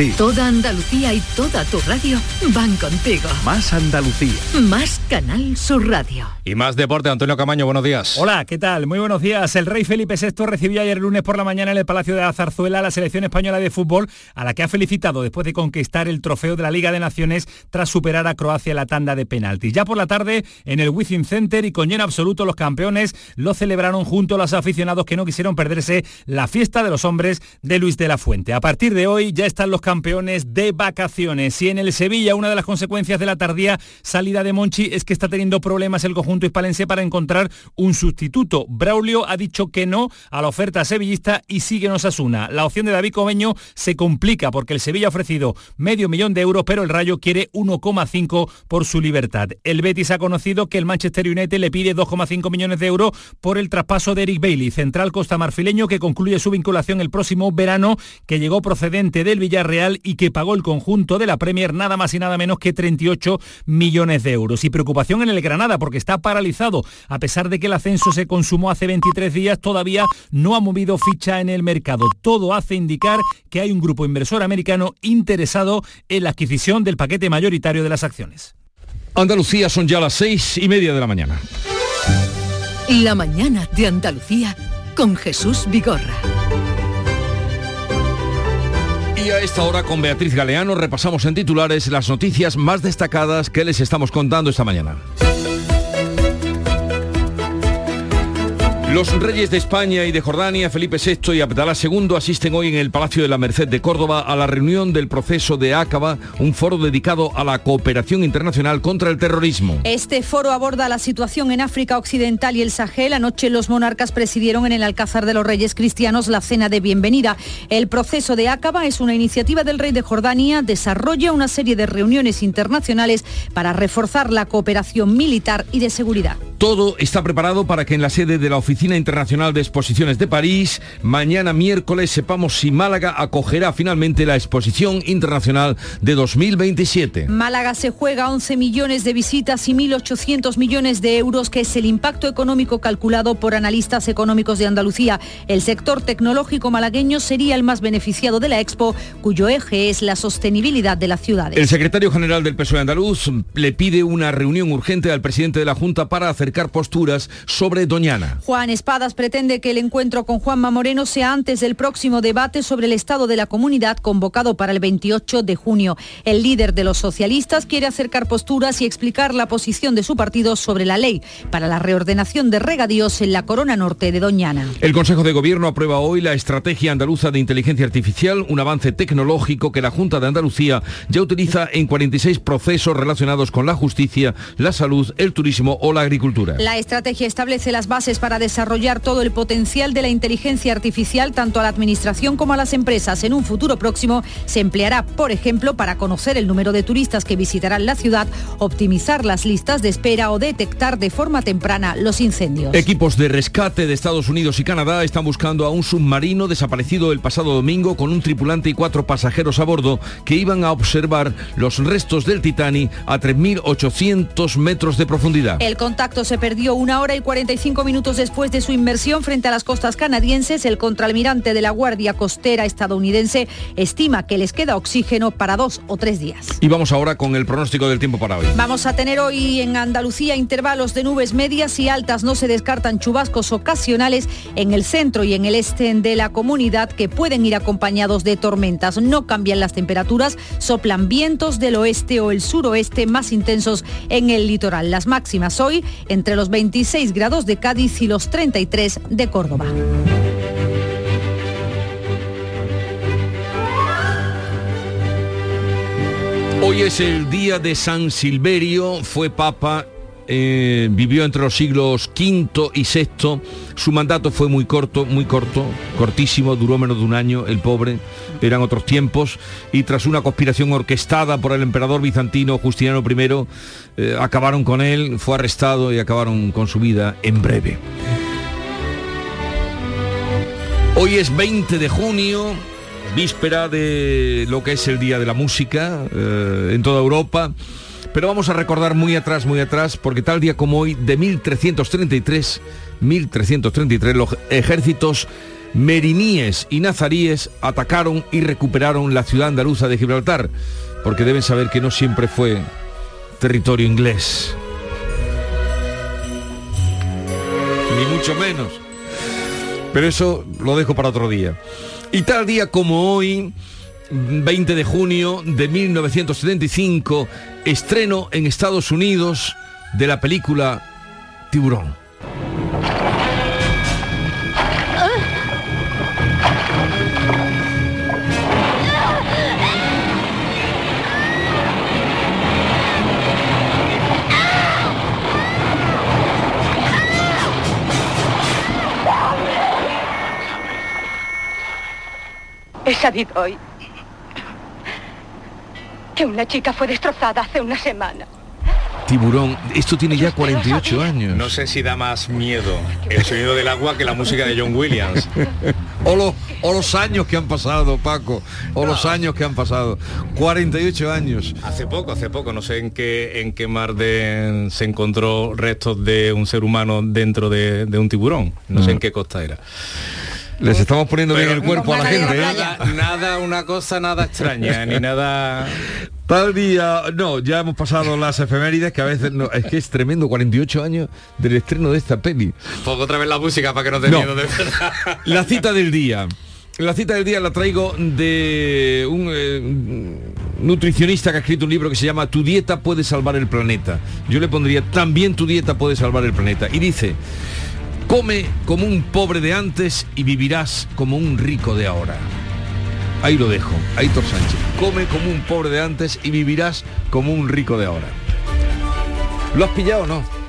Toda Andalucía y toda tu radio van contigo. Más Andalucía. Más Canal Sur Radio. Y más deporte, Antonio Camaño, buenos días. Hola, ¿qué tal? Muy buenos días. El rey Felipe VI recibió ayer lunes por la mañana en el Palacio de la Zarzuela a la selección española de fútbol, a la que ha felicitado después de conquistar el trofeo de la Liga de Naciones tras superar a Croacia en la tanda de penaltis. Ya por la tarde, en el Wizzing Center y con lleno absoluto, los campeones lo celebraron junto a los aficionados que no quisieron perderse la fiesta de los hombres de Luis de la Fuente. A partir de hoy ya están los campeones de vacaciones y en el Sevilla una de las consecuencias de la tardía salida de Monchi es que está teniendo problemas el conjunto hispalense para encontrar un sustituto. Braulio ha dicho que no a la oferta sevillista y sigue en Osasuna. La opción de David Cobeño se complica porque el Sevilla ha ofrecido medio millón de euros, pero el Rayo quiere 1,5 por su libertad. El Betis ha conocido que el Manchester United le pide 2,5 millones millones de euros por el traspaso de Eric Bailey, central costamarfileño que concluye su vinculación el próximo verano, que llegó procedente del Villarreal y que pagó el conjunto de la Premier nada más y nada menos que 38 millones de euros. Y preocupación en el Granada porque está paralizado. A pesar de que el ascenso se consumó hace 23 días, todavía no ha movido ficha en el mercado. Todo hace indicar que hay un grupo inversor americano interesado en la adquisición del paquete mayoritario de las acciones. Andalucía son ya las seis y media de la mañana. La mañana de Andalucía con Jesús Vigorra. Y a esta hora con Beatriz Galeano repasamos en titulares las noticias más destacadas que les estamos contando esta mañana. Los reyes de España y de Jordania, Felipe VI y Abdalá II, asisten hoy en el Palacio de la Merced de Córdoba a la reunión del proceso de Ácaba, un foro dedicado a la cooperación internacional contra el terrorismo. Este foro aborda la situación en África Occidental y el Sahel. Anoche los monarcas presidieron en el Alcázar de los Reyes Cristianos la cena de bienvenida. El proceso de Ácaba es una iniciativa del rey de Jordania, desarrolla una serie de reuniones internacionales para reforzar la cooperación militar y de seguridad. Todo está preparado para que en la sede de la Oficina Internacional de Exposiciones de París, mañana miércoles sepamos si Málaga acogerá finalmente la Exposición Internacional de 2027. Málaga se juega 11 millones de visitas y 1.800 millones de euros, que es el impacto económico calculado por analistas económicos de Andalucía. El sector tecnológico malagueño sería el más beneficiado de la Expo, cuyo eje es la sostenibilidad de las ciudades. El secretario general del PSOE andaluz le pide una reunión urgente al presidente de la Junta para acercar posturas sobre Doñana. Juan Espadas pretende que el encuentro con Juanma Moreno sea antes del próximo debate sobre el estado de la comunidad convocado para el 28 de junio. El líder de los socialistas quiere acercar posturas y explicar la posición de su partido sobre la ley para la reordenación de regadíos en la corona norte de Doñana. El Consejo de Gobierno aprueba hoy la Estrategia Andaluza de Inteligencia Artificial, un avance tecnológico que la Junta de Andalucía ya utiliza en 46 procesos relacionados con la justicia, la salud, el turismo o la agricultura. La estrategia establece las bases para desarrollar todo el potencial de la inteligencia artificial tanto a la administración como a las empresas. En un futuro próximo se empleará, por ejemplo, para conocer el número de turistas que visitarán la ciudad, optimizar las listas de espera o detectar de forma temprana los incendios. Equipos de rescate de Estados Unidos y Canadá están buscando a un submarino desaparecido el pasado domingo con un tripulante y cuatro pasajeros a bordo que iban a observar los restos del Titanic a 3.800 metros de profundidad. El contacto se perdió una hora y 45 minutos después de su inmersión frente a las costas canadienses. El contraalmirante de la Guardia Costera estadounidense estima que les queda oxígeno para dos o tres días. Y vamos ahora con el pronóstico del tiempo para hoy. Vamos a tener hoy en Andalucía intervalos de nubes medias y altas. No se descartan chubascos ocasionales en el centro y en el este de la comunidad que pueden ir acompañados de tormentas. No cambian las temperaturas, soplan vientos del oeste o el suroeste más intensos en el litoral. Las máximas hoy entre los 26 grados de Cádiz y los 33 de Córdoba. Hoy es el día de San Silverio, fue papa eh, vivió entre los siglos V y VI. Su mandato fue muy corto, muy corto, cortísimo, duró menos de un año, el pobre, eran otros tiempos, y tras una conspiración orquestada por el emperador bizantino Justiniano I, eh, acabaron con él, fue arrestado y acabaron con su vida en breve. Hoy es 20 de junio, víspera de lo que es el Día de la Música eh, en toda Europa. Pero vamos a recordar muy atrás, muy atrás, porque tal día como hoy, de 1333, 1333, los ejércitos meriníes y nazaríes atacaron y recuperaron la ciudad andaluza de Gibraltar, porque deben saber que no siempre fue territorio inglés. Ni mucho menos. Pero eso lo dejo para otro día. Y tal día como hoy, 20 de junio de 1975, estreno en Estados Unidos de la película Tiburón. He sabido hoy que una chica fue destrozada hace una semana. tiburón. Esto tiene ya 48 años. No sé si da más miedo el sonido del agua que la música de John Williams. *laughs* o, los, o los años que han pasado, Paco. O los años que han pasado. 48 años. Hace poco, hace poco. No sé en qué, en qué mar de, se encontró restos de un ser humano dentro de, de un tiburón. No sé en qué costa era. Les estamos poniendo bien el cuerpo a la gente. ¿eh? Nada, nada, una cosa nada extraña, ni nada... Tal día, no, ya hemos pasado las efemérides que a veces no, es que es tremendo, 48 años del estreno de esta peli. Pongo otra vez la música para que no te miedo de verdad. La cita del día. La cita del día la traigo de un eh, nutricionista que ha escrito un libro que se llama Tu dieta puede salvar el planeta. Yo le pondría también tu dieta puede salvar el planeta. Y dice, come como un pobre de antes y vivirás como un rico de ahora. Ahí lo dejo, Aitor Sánchez. Come como un pobre de antes y vivirás como un rico de ahora. ¿Lo has pillado o no?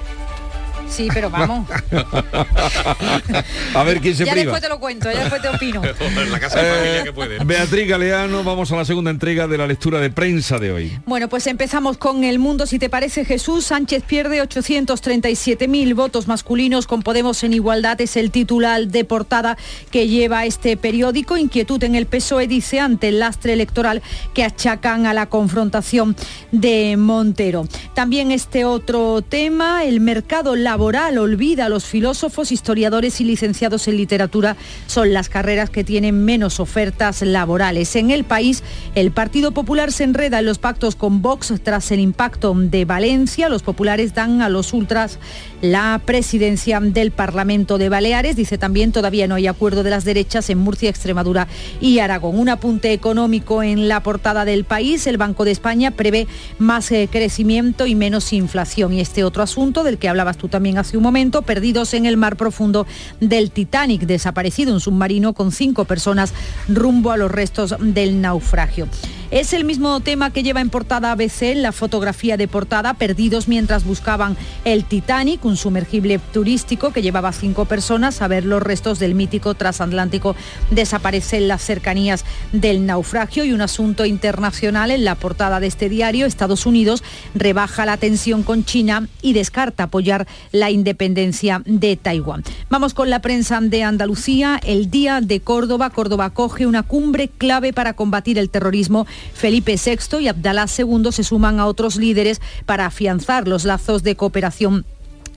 Sí, pero vamos. *laughs* a ver quién se ya priva. después te lo cuento, ya después te opino. *laughs* la casa de familia que puede. Beatriz Galeano, vamos a la segunda entrega de la lectura de prensa de hoy. Bueno, pues empezamos con El Mundo. Si te parece, Jesús Sánchez pierde 837.000 votos masculinos con Podemos en igualdad. Es el titular de portada que lleva este periódico. Inquietud en el PSOE, dice, ante el lastre electoral que achacan a la confrontación de Montero. También este otro tema, el mercado laboral olvida a los filósofos, historiadores y licenciados en literatura son las carreras que tienen menos ofertas laborales. En el país, el Partido Popular se enreda en los pactos con Vox tras el impacto de Valencia. Los populares dan a los ultras la presidencia del Parlamento de Baleares. Dice también todavía no hay acuerdo de las derechas en Murcia, Extremadura y Aragón. Un apunte económico en la portada del país. El Banco de España prevé más eh, crecimiento y menos inflación. Y este otro asunto del que hablabas tú también hace un momento, perdidos en el mar profundo del Titanic, desaparecido un submarino con cinco personas rumbo a los restos del naufragio. Es el mismo tema que lleva en portada ABC, la fotografía de portada, perdidos mientras buscaban el Titanic, un sumergible turístico que llevaba cinco personas a ver los restos del mítico transatlántico desaparece en las cercanías del naufragio y un asunto internacional en la portada de este diario. Estados Unidos rebaja la tensión con China y descarta apoyar la independencia de Taiwán. Vamos con la prensa de Andalucía. El día de Córdoba. Córdoba coge una cumbre clave para combatir el terrorismo Felipe VI y Abdalá II se suman a otros líderes para afianzar los lazos de cooperación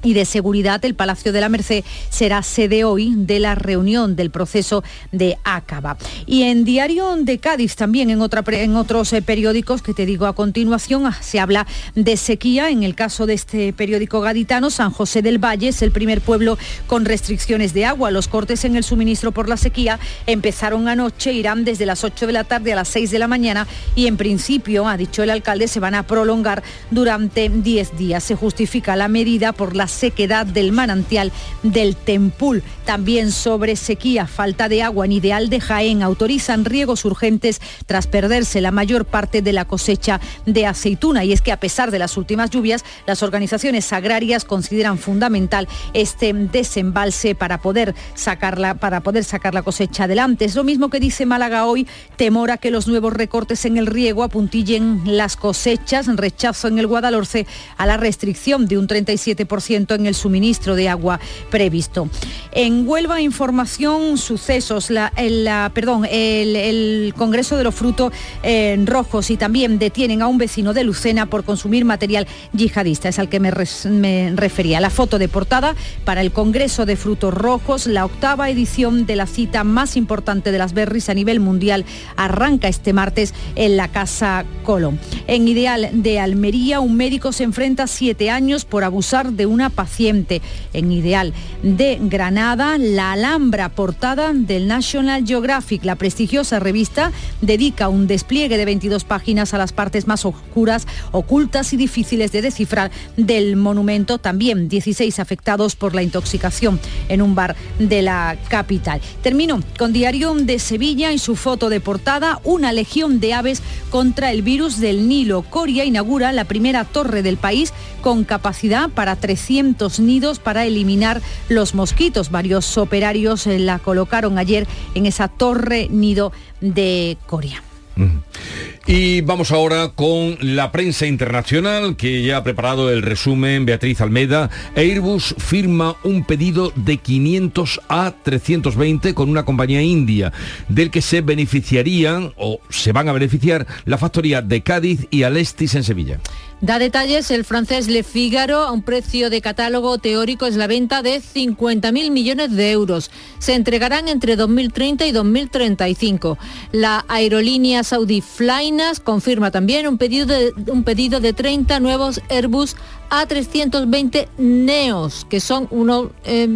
y de Seguridad, el Palacio de la Merced será sede hoy de la reunión del proceso de Acaba. Y en Diario de Cádiz, también en, otra, en otros eh, periódicos que te digo a continuación, ah, se habla de sequía. En el caso de este periódico gaditano, San José del Valle es el primer pueblo con restricciones de agua. Los cortes en el suministro por la sequía empezaron anoche, irán desde las 8 de la tarde a las 6 de la mañana y en principio, ha dicho el alcalde, se van a prolongar durante 10 días. Se justifica la medida por las sequedad del manantial del Tempul. También sobre sequía, falta de agua en Ideal de Jaén autorizan riegos urgentes tras perderse la mayor parte de la cosecha de aceituna. Y es que a pesar de las últimas lluvias, las organizaciones agrarias consideran fundamental este desembalse para poder sacarla, para poder sacar la cosecha adelante. Es lo mismo que dice Málaga hoy, temor a que los nuevos recortes en el riego apuntillen las cosechas, rechazo en el Guadalhorce a la restricción de un 37% en el suministro de agua previsto. En Huelva, información, sucesos, la, el, perdón, el, Congreso de los Frutos eh, Rojos y también detienen a un vecino de Lucena por consumir material yihadista. Es al que me, me refería. La foto de portada para el Congreso de Frutos Rojos, la octava edición de la cita más importante de las berries a nivel mundial, arranca este martes en la Casa Colón. En Ideal de Almería, un médico se enfrenta siete años por abusar de una paciente. En Ideal de Granada, la Alhambra portada del National Geographic, la prestigiosa revista, dedica un despliegue de 22 páginas a las partes más oscuras, ocultas y difíciles de descifrar del monumento. También 16 afectados por la intoxicación en un bar de la capital. Termino con Diario de Sevilla y su foto de portada, una legión de aves contra el virus del Nilo. Coria inaugura la primera torre del país con capacidad para 300 nidos para eliminar los mosquitos. Varios operarios eh, la colocaron ayer en esa torre nido de Coria. Y vamos ahora con la prensa internacional que ya ha preparado el resumen Beatriz Almeida. Airbus firma un pedido de 500 a 320 con una compañía india del que se beneficiarían o se van a beneficiar la factoría de Cádiz y Alestis en Sevilla. Da detalles el francés Le Figaro a un precio de catálogo teórico es la venta de 50.000 millones de euros. Se entregarán entre 2030 y 2035. La aerolínea saudí Flynas confirma también un pedido de, un pedido de 30 nuevos Airbus A320 Neos, que son uno, eh,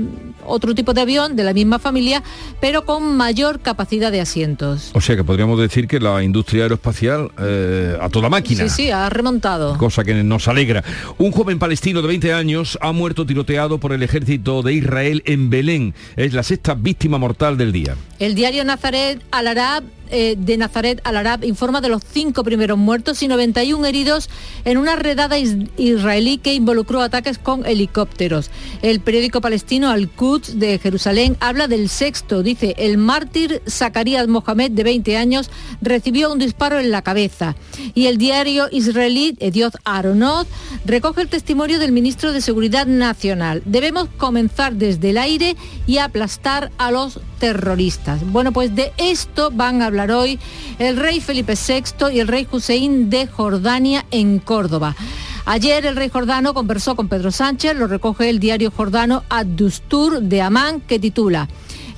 otro tipo de avión de la misma familia, pero con mayor capacidad de asientos. O sea que podríamos decir que la industria aeroespacial eh, a toda máquina. Sí, sí, ha remontado. Cosa que nos alegra. Un joven palestino de 20 años ha muerto tiroteado por el ejército de Israel en Belén. Es la sexta víctima mortal del día. El diario Nazaret al-Arab eh, de Nazaret al-Arab informa de los cinco primeros muertos y 91 heridos en una redada is israelí que involucró ataques con helicópteros. El periódico palestino Al-Quds de Jerusalén habla del sexto. Dice, el mártir Zacarías Mohamed, de 20 años, recibió un disparo en la cabeza. Y el diario israelí Ediot Aronot recoge el testimonio del ministro de Seguridad Nacional. Debemos comenzar desde el aire y aplastar a los terroristas. Bueno, pues de esto van a hablar hoy el rey Felipe VI y el rey Hussein de Jordania en Córdoba. Ayer el rey jordano conversó con Pedro Sánchez, lo recoge el diario jordano Ad-Dustur de Amán, que titula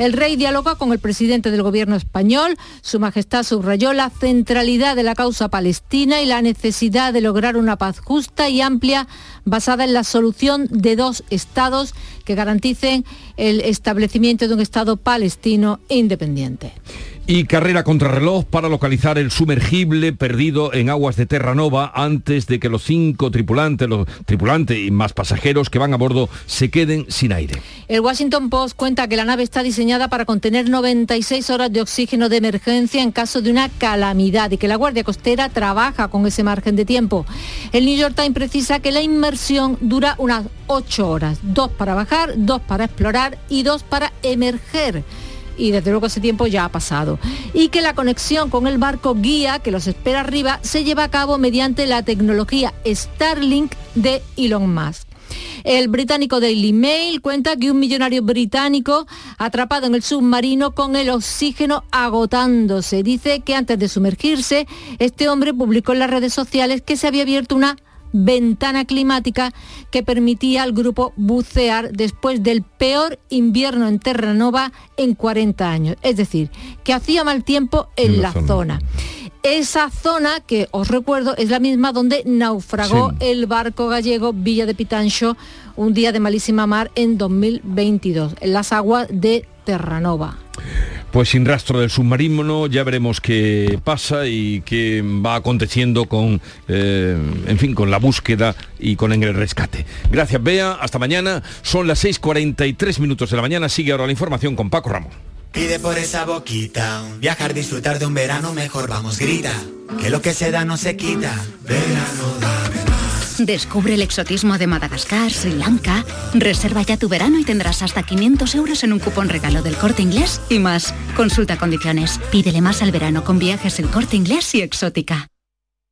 el rey dialoga con el presidente del gobierno español. Su Majestad subrayó la centralidad de la causa palestina y la necesidad de lograr una paz justa y amplia basada en la solución de dos estados que garanticen el establecimiento de un Estado palestino independiente. Y carrera contrarreloj para localizar el sumergible perdido en aguas de Terranova antes de que los cinco tripulantes, los tripulantes y más pasajeros que van a bordo se queden sin aire. El Washington Post cuenta que la nave está diseñada para contener 96 horas de oxígeno de emergencia en caso de una calamidad y que la Guardia Costera trabaja con ese margen de tiempo. El New York Times precisa que la inmersión dura unas 8 horas, dos para bajar, dos para explorar y dos para emerger y desde luego ese tiempo ya ha pasado. Y que la conexión con el barco guía que los espera arriba se lleva a cabo mediante la tecnología Starlink de Elon Musk. El británico Daily Mail cuenta que un millonario británico atrapado en el submarino con el oxígeno agotándose. Dice que antes de sumergirse, este hombre publicó en las redes sociales que se había abierto una ventana climática que permitía al grupo bucear después del peor invierno en Terranova en 40 años. Es decir, que hacía mal tiempo en, la, zona. Esa zona, que os recuerdo, es la misma donde naufragó el barco gallego Villa de Pitancho un día de malísima mar en 2022, en las aguas de Terranova. Pues sin rastro del submarino, ya veremos qué pasa y qué va aconteciendo con, eh, en fin, con la búsqueda y con el rescate. Gracias, Bea. Hasta mañana. Son las 6.43 minutos de la mañana. Sigue ahora la información con Paco Ramos. Pide por esa boquita, viajar, disfrutar de un verano mejor, vamos, grita, que lo que se da no se quita. Verano, dame. Descubre el exotismo de Madagascar, Sri Lanka. Reserva ya tu verano y tendrás hasta 500 euros en un cupón regalo del corte inglés y más. Consulta condiciones. Pídele más al verano con viajes el corte inglés y exótica.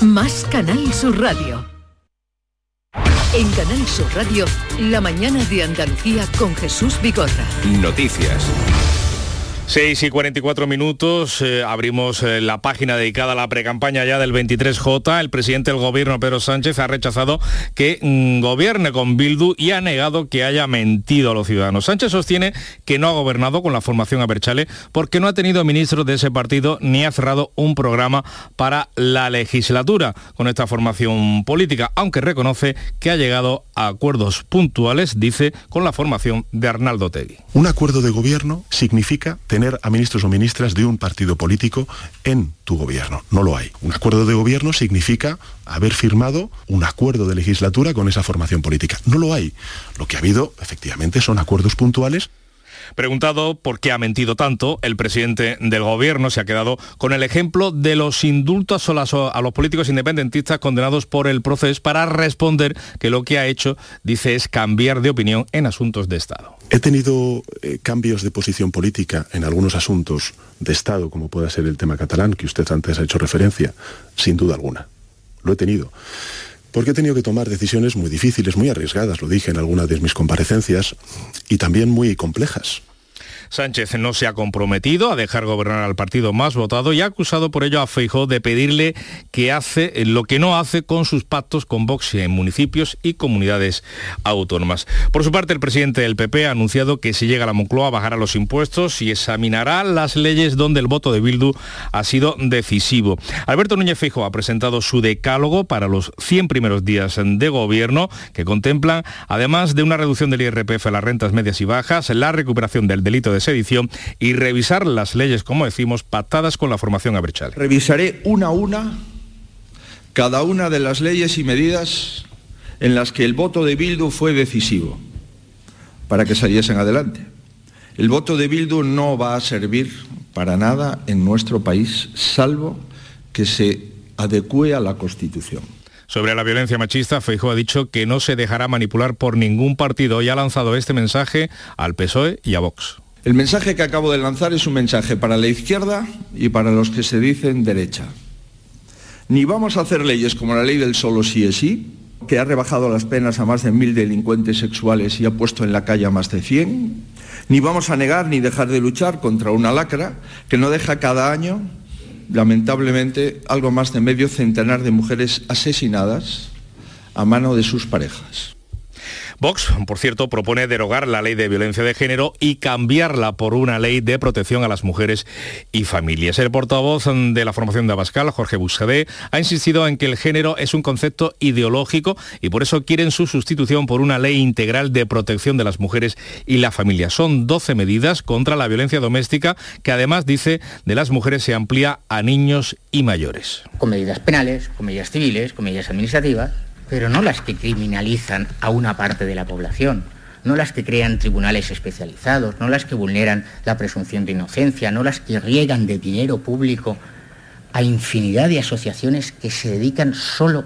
Más Canal Sur Radio. En Canal Sur Radio, la mañana de Andalucía con Jesús Vigorra. Noticias. 6 y 44 minutos, eh, abrimos eh, la página dedicada a la precampaña ya del 23J. El presidente del gobierno, Pedro Sánchez, ha rechazado que mm, gobierne con Bildu y ha negado que haya mentido a los ciudadanos. Sánchez sostiene que no ha gobernado con la formación Aberchale porque no ha tenido ministros de ese partido ni ha cerrado un programa para la legislatura con esta formación política, aunque reconoce que ha llegado a acuerdos puntuales, dice, con la formación de Arnaldo Tegui. Un acuerdo de gobierno significa tener a ministros o ministras de un partido político en tu gobierno. No lo hay. Un acuerdo de gobierno significa haber firmado un acuerdo de legislatura con esa formación política. No lo hay. Lo que ha habido, efectivamente, son acuerdos puntuales Preguntado por qué ha mentido tanto, el presidente del gobierno se ha quedado con el ejemplo de los indultos a los políticos independentistas condenados por el proceso para responder que lo que ha hecho, dice, es cambiar de opinión en asuntos de Estado. He tenido eh, cambios de posición política en algunos asuntos de Estado, como pueda ser el tema catalán, que usted antes ha hecho referencia, sin duda alguna. Lo he tenido porque he tenido que tomar decisiones muy difíciles, muy arriesgadas, lo dije en alguna de mis comparecencias, y también muy complejas. Sánchez no se ha comprometido a dejar gobernar al partido más votado y ha acusado por ello a Feijó de pedirle que hace lo que no hace con sus pactos con Vox en municipios y comunidades autónomas. Por su parte, el presidente del PP ha anunciado que si llega a la Moncloa bajará los impuestos y examinará las leyes donde el voto de Bildu ha sido decisivo. Alberto Núñez Feijó ha presentado su decálogo para los 100 primeros días de gobierno que contemplan, además de una reducción del IRPF a las rentas medias y bajas, la recuperación del delito de de sedición y revisar las leyes, como decimos, pactadas con la formación abrechal. Revisaré una a una cada una de las leyes y medidas en las que el voto de Bildu fue decisivo para que saliesen adelante. El voto de Bildu no va a servir para nada en nuestro país, salvo que se adecue a la Constitución. Sobre la violencia machista, Feijóo ha dicho que no se dejará manipular por ningún partido y ha lanzado este mensaje al PSOE y a Vox. El mensaje que acabo de lanzar es un mensaje para la izquierda y para los que se dicen derecha. Ni vamos a hacer leyes como la ley del solo sí es sí, que ha rebajado las penas a más de mil delincuentes sexuales y ha puesto en la calle a más de 100, ni vamos a negar ni dejar de luchar contra una lacra que no deja cada año, lamentablemente, algo más de medio centenar de mujeres asesinadas a mano de sus parejas. Vox, por cierto, propone derogar la ley de violencia de género y cambiarla por una ley de protección a las mujeres y familias. El portavoz de la formación de Abascal, Jorge Buscadé, ha insistido en que el género es un concepto ideológico y por eso quieren su sustitución por una ley integral de protección de las mujeres y la familia. Son 12 medidas contra la violencia doméstica que además dice de las mujeres se amplía a niños y mayores. Con medidas penales, con medidas civiles, con medidas administrativas pero no las que criminalizan a una parte de la población, no las que crean tribunales especializados, no las que vulneran la presunción de inocencia, no las que riegan de dinero público a infinidad de asociaciones que se dedican solo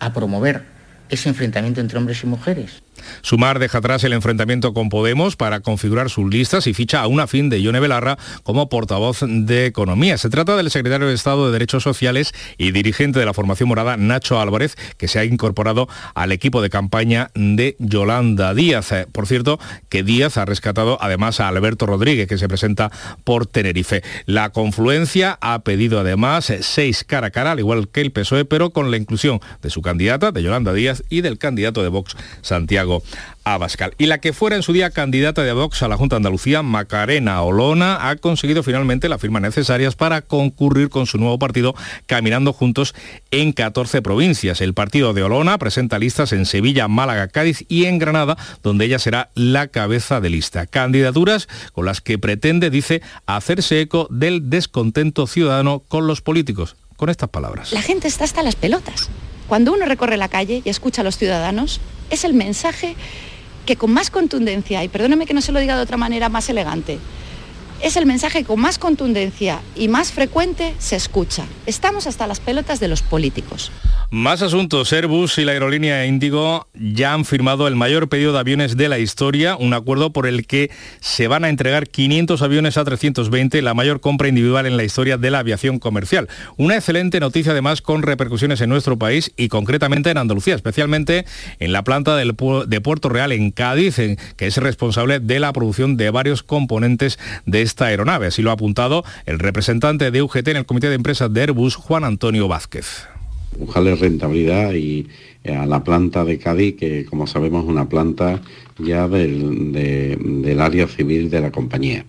a promover ese enfrentamiento entre hombres y mujeres. Sumar deja atrás el enfrentamiento con Podemos para configurar sus listas y ficha a una fin de Ione Belarra como portavoz de Economía. Se trata del secretario de Estado de Derechos Sociales y dirigente de la formación morada, Nacho Álvarez, que se ha incorporado al equipo de campaña de Yolanda Díaz. Eh, por cierto, que Díaz ha rescatado además a Alberto Rodríguez, que se presenta por Tenerife. La confluencia ha pedido además seis cara a cara, al igual que el PSOE, pero con la inclusión de su candidata, de Yolanda Díaz, y del candidato de Vox, Santiago Abascal. Y la que fuera en su día candidata de Vox a la Junta de Andalucía, Macarena Olona, ha conseguido finalmente las firmas necesarias para concurrir con su nuevo partido Caminando Juntos en 14 provincias. El partido de Olona presenta listas en Sevilla, Málaga, Cádiz y en Granada, donde ella será la cabeza de lista. Candidaturas con las que pretende, dice, hacerse eco del descontento ciudadano con los políticos. Con estas palabras. La gente está hasta las pelotas. Cuando uno recorre la calle y escucha a los ciudadanos, es el mensaje que con más contundencia, y perdóneme que no se lo diga de otra manera más elegante, es el mensaje con más contundencia y más frecuente se escucha. Estamos hasta las pelotas de los políticos. Más asuntos. Airbus y la aerolínea Indigo ya han firmado el mayor pedido de aviones de la historia, un acuerdo por el que se van a entregar 500 aviones a 320, la mayor compra individual en la historia de la aviación comercial. Una excelente noticia además con repercusiones en nuestro país y concretamente en Andalucía, especialmente en la planta de Puerto Real en Cádiz, que es responsable de la producción de varios componentes de esta aeronave. Así lo ha apuntado el representante de UGT en el comité de empresas de Airbus, Juan Antonio Vázquez buscarle rentabilidad y eh, a la planta de Cádiz, que como sabemos es una planta ya del, área civil de la compañía.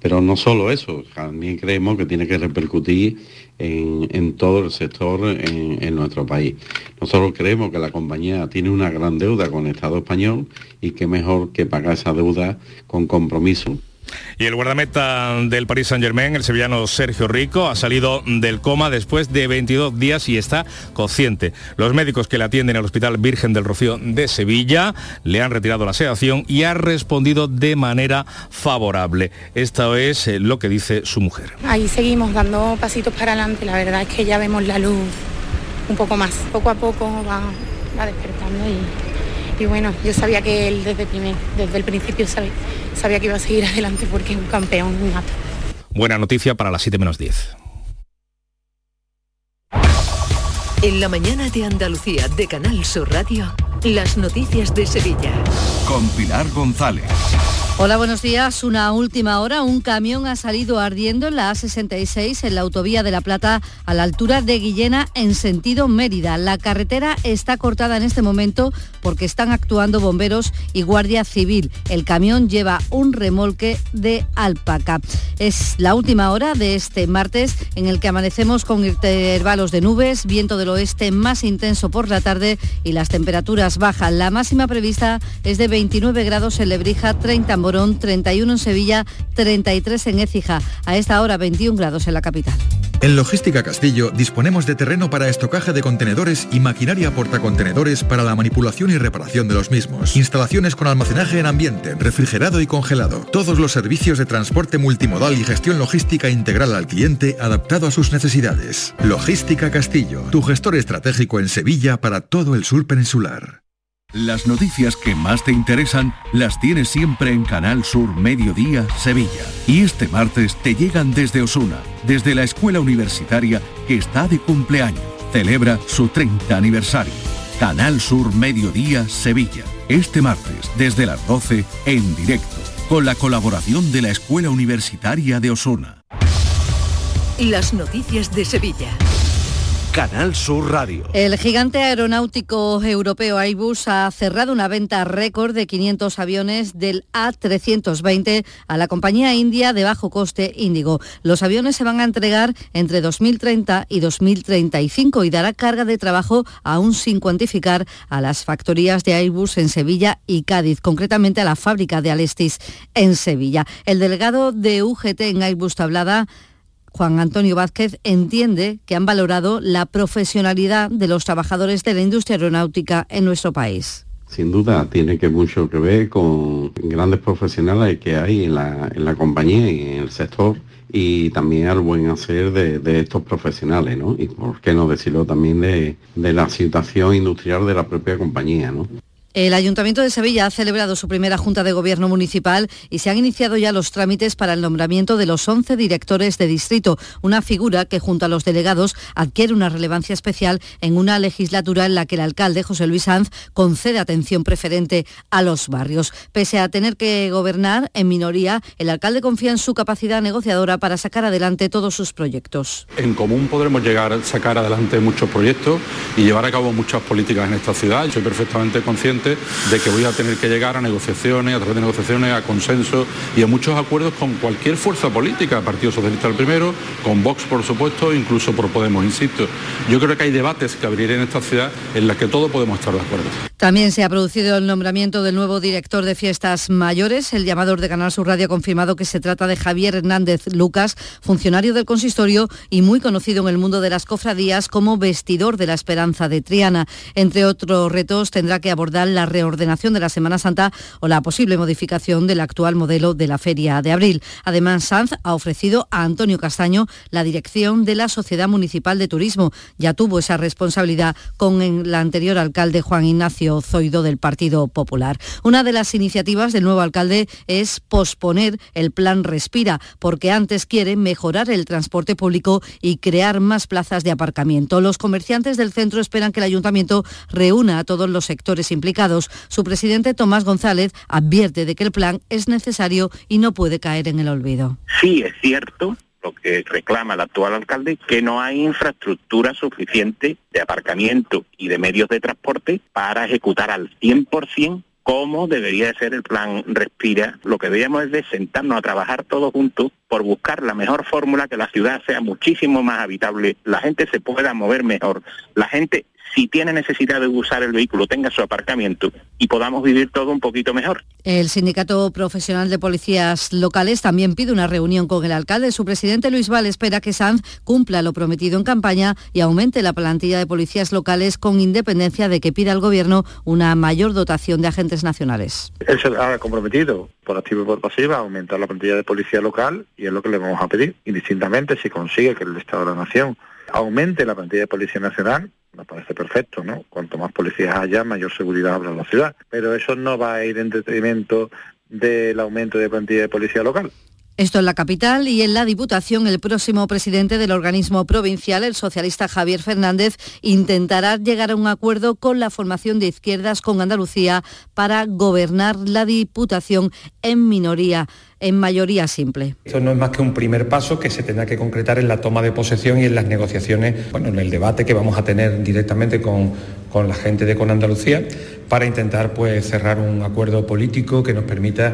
Pero no solo eso, también creemos que tiene que repercutir en, todo el sector en, en, nuestro país. Nosotros creemos que la compañía tiene una gran deuda con el Estado español y que mejor que pagar esa deuda con compromiso Y el guardameta del Paris Saint-Germain, el sevillano Sergio Rico, ha salido del coma después de 22 días y está consciente. Los médicos que le atienden al Hospital Virgen del Rocío de Sevilla le han retirado la sedación y ha respondido de manera favorable. Esto es eh, lo que dice su mujer. Ahí seguimos dando pasitos para adelante. La verdad es que ya vemos la luz un poco más. Poco a poco va, va despertando y y bueno, yo sabía que él desde, primer, desde el principio sabía, sabía que iba a seguir *laughs* adelante porque es un campeón nato. Buena noticia para las 7 menos 10. En la mañana de Andalucía de Canal Sur Radio, las noticias de Sevilla. Con Pilar González. Hola, buenos días. Una última hora. Un camión ha salido ardiendo en la A66 en la autovía de La Plata a la altura de Guillena en sentido Mérida. La carretera está cortada en este momento porque están actuando bomberos y guardia civil. El camión lleva un remolque de alpaca. Es la última hora de este martes en el que amanecemos con intervalos de nubes, viento del oeste más intenso por la tarde y las temperaturas bajan. La máxima prevista es de 29 grados en Lebrija, 30 en 31 en Sevilla, 33 en Écija. A esta hora 21 grados en la capital. En Logística Castillo disponemos de terreno para estocaje de contenedores y maquinaria portacontenedores para la manipulación y reparación de los mismos. Instalaciones con almacenaje en ambiente, refrigerado y congelado. Todos los servicios de transporte multimodal y gestión logística integral al cliente adaptado a sus necesidades. Logística Castillo, tu gestor estratégico en Sevilla para todo el sur peninsular. Las noticias que más te interesan las tienes siempre en Canal Sur Mediodía Sevilla. Y este martes te llegan desde Osuna, desde la escuela universitaria que está de cumpleaños. Celebra su 30 aniversario. Canal Sur Mediodía Sevilla. Este martes desde las 12 en directo, con la colaboración de la Escuela Universitaria de Osuna. Las noticias de Sevilla. Canal Sur Radio. El gigante aeronáutico europeo Airbus ha cerrado una venta récord de 500 aviones del A320 a la compañía india de bajo coste Índigo. Los aviones se van a entregar entre 2030 y 2035 y dará carga de trabajo aún sin cuantificar a las factorías de Airbus en Sevilla y Cádiz, concretamente a la fábrica de Alestis en Sevilla. El delegado de UGT en Airbus Tablada Juan Antonio Vázquez entiende que han valorado la profesionalidad de los trabajadores de la industria aeronáutica en nuestro país. Sin duda tiene que mucho que ver con grandes profesionales que hay en la, en la compañía y en el sector y también al buen hacer de, estos profesionales, ¿no? Y por qué no decirlo también de, de la situación industrial de la propia compañía, ¿no? El Ayuntamiento de Sevilla ha celebrado su primera Junta de Gobierno Municipal y se han iniciado ya los trámites para el nombramiento de los 11 directores de distrito, una figura que junto a los delegados adquiere una relevancia especial en una legislatura en la que el alcalde José Luis Sanz concede atención preferente a los barrios. Pese a tener que gobernar en minoría, el alcalde confía en su capacidad negociadora para sacar adelante todos sus proyectos. En común podremos llegar a sacar adelante muchos proyectos y llevar a cabo muchas políticas en esta ciudad. Soy perfectamente consciente de que voy a tener que llegar a negociaciones, a través de negociaciones, a consenso y a muchos acuerdos con cualquier fuerza política, Partido Socialista el primero, con Vox por supuesto, incluso por Podemos, insisto. Yo creo que hay debates que abriré en esta ciudad en las que todos podemos estar de acuerdo. También se ha producido el nombramiento del nuevo director de fiestas mayores. El llamador de Canal Sur Radio ha confirmado que se trata de Javier Hernández Lucas, funcionario del consistorio y muy conocido en el mundo de las cofradías como vestidor de la esperanza de Triana. Entre otros retos tendrá que abordar la reordenación de la Semana Santa o la posible modificación del actual modelo de la Feria de Abril. Además, Sanz ha ofrecido a Antonio Castaño la dirección de la Sociedad Municipal de Turismo. Ya tuvo esa responsabilidad con el anterior alcalde Juan Ignacio Zoido del Partido Popular. Una de las iniciativas del nuevo alcalde es posponer el plan Respira, porque antes quiere mejorar el transporte público y crear más plazas de aparcamiento. Los comerciantes del centro esperan que el ayuntamiento reúna a todos los sectores implicados su presidente Tomás González advierte de que el plan es necesario y no puede caer en el olvido. Sí, es cierto que reclama el actual alcalde, que no hay infraestructura suficiente de aparcamiento y de medios de transporte para ejecutar al 100% cómo debería ser el plan Respira. Lo que debemos es de sentarnos a trabajar todos juntos por buscar la mejor fórmula que la ciudad sea muchísimo más habitable, la gente se pueda mover mejor, la gente si tiene necesidad de usar el vehículo tenga su aparcamiento y podamos vivir todo un poquito mejor. El Sindicato Profesional de Policías Locales también pide una reunión con el alcalde. Su presidente Luis Val espera que Sanz cumpla lo prometido en campaña y aumente la plantilla de policías locales con independencia de que pida al gobierno una mayor dotación de agentes nacionales. Él se ha comprometido por activo y por pasiva a aumentar la plantilla de policía local y es lo que le vamos a pedir, indistintamente si consigue que el Estado de la Nación aumente la plantilla de Policía Nacional, me parece perfecto, ¿no? Cuanto más policías haya, mayor seguridad habrá en la ciudad. Pero eso no va a ir en detrimento del aumento de plantilla de policía local. Esto en la capital y en la Diputación, el próximo presidente del organismo provincial, el socialista Javier Fernández, intentará llegar a un acuerdo con la formación de izquierdas con Andalucía para gobernar la Diputación en minoría en mayoría simple. Esto no es más que un primer paso que se tendrá que concretar en la toma de posesión y en las negociaciones, bueno, en el debate que vamos a tener directamente con, con la gente de Con Andalucía para intentar pues cerrar un acuerdo político que nos permita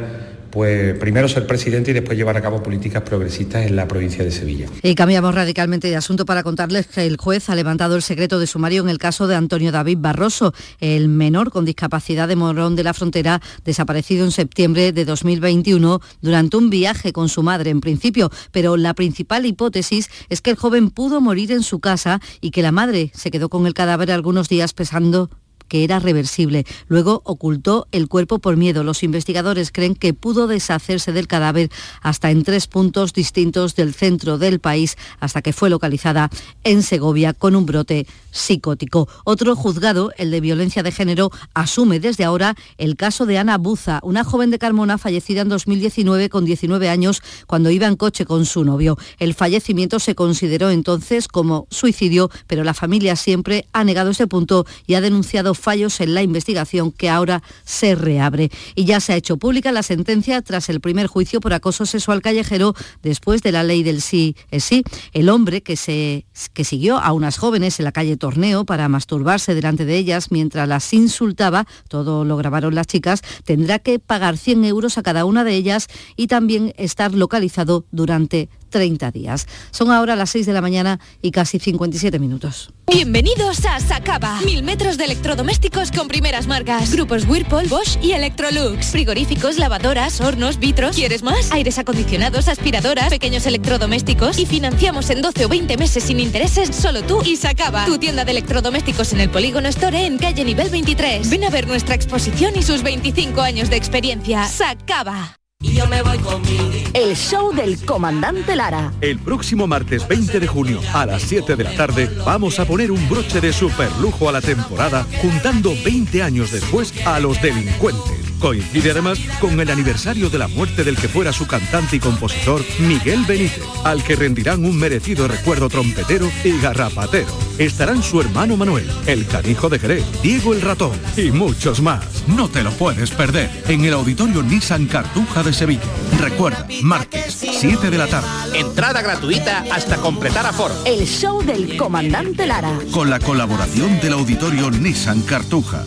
pues primero ser presidente y después llevar a cabo políticas progresistas en la provincia de Sevilla. Y cambiamos radicalmente de asunto para contarles que el juez ha levantado el secreto de sumario en el caso de Antonio David Barroso, el menor con discapacidad de Morón de la Frontera, desaparecido en septiembre de 2021 durante un viaje con su madre en principio, pero la principal hipótesis es que el joven pudo morir en su casa y que la madre se quedó con el cadáver algunos días pesando que era reversible. Luego ocultó el cuerpo por miedo. Los investigadores creen que pudo deshacerse del cadáver hasta en tres puntos distintos del centro del país hasta que fue localizada en Segovia con un brote psicótico. Otro juzgado, el de violencia de género, asume desde ahora el caso de Ana Buza, una joven de Carmona fallecida en 2019 con 19 años cuando iba en coche con su novio. El fallecimiento se consideró entonces como suicidio, pero la familia siempre ha negado ese punto y ha denunciado fallos en la investigación que ahora se reabre. Y ya se ha hecho pública la sentencia tras el primer juicio por acoso sexual callejero después de la ley del sí es sí. El hombre que, se, que siguió a unas jóvenes en la calle Torneo para masturbarse delante de ellas. Mientras las insultaba, todo lo grabaron las chicas, tendrá que pagar 100 euros a cada una de ellas y también estar localizado durante 30 días. Son ahora las 6 de la mañana y casi 57 minutos. Bienvenidos a Sacaba. Mil metros de electrodomésticos con primeras marcas. Grupos Whirlpool, Bosch y Electrolux. Frigoríficos, lavadoras, hornos, vitros. ¿Quieres más? Aires acondicionados, aspiradoras, pequeños electrodomésticos. Y financiamos en 12 o 20 meses sin intereses solo tú y Sacaba. Tu tienda de electrodomésticos en el Polígono Store en calle nivel 23. Ven a ver nuestra exposición y sus 25 años de experiencia. Sacaba. Yo me voy El show del comandante Lara. El próximo martes 20 de junio a las 7 de la tarde vamos a poner un broche de superlujo a la temporada juntando 20 años después a los delincuentes. Coincide además con el aniversario de la muerte del que fuera su cantante y compositor Miguel Benítez, al que rendirán un merecido recuerdo trompetero y garrapatero. Estarán su hermano Manuel, el canijo de Jerez, Diego el ratón y muchos más. No te lo puedes perder en el auditorio Nissan Cartuja de Sevilla. Recuerda, martes, 7 de la tarde. Entrada gratuita hasta completar aforo. El show del comandante Lara. Con la colaboración del auditorio Nissan Cartuja.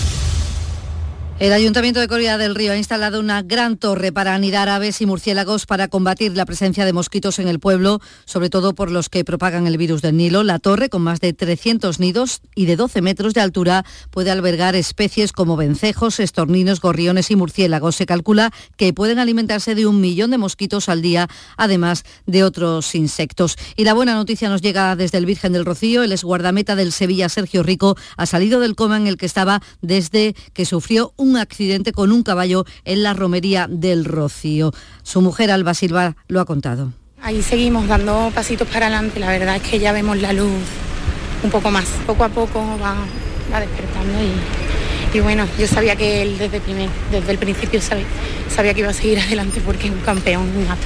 El Ayuntamiento de Corea del Río ha instalado una gran torre para anidar aves y murciélagos para combatir la presencia de mosquitos en el pueblo, sobre todo por los que propagan el virus del Nilo. La torre, con más de 300 nidos y de 12 metros de altura, puede albergar especies como vencejos, estorninos, gorriones y murciélagos. Se calcula que pueden alimentarse de un millón de mosquitos al día, además de otros insectos. Y la buena noticia nos llega desde el Virgen del Rocío. El exguardameta del Sevilla, Sergio Rico, ha salido del coma en el que estaba desde que sufrió un un accidente con un caballo en la romería del Rocío. Su mujer Alba Silva lo ha contado. Ahí seguimos dando pasitos para adelante, la verdad es que ya vemos la luz un poco más, poco a poco va, despertando y, bueno, yo sabía que él desde, desde el principio sabía, sabía que iba a seguir *laughs* adelante porque es un campeón nato.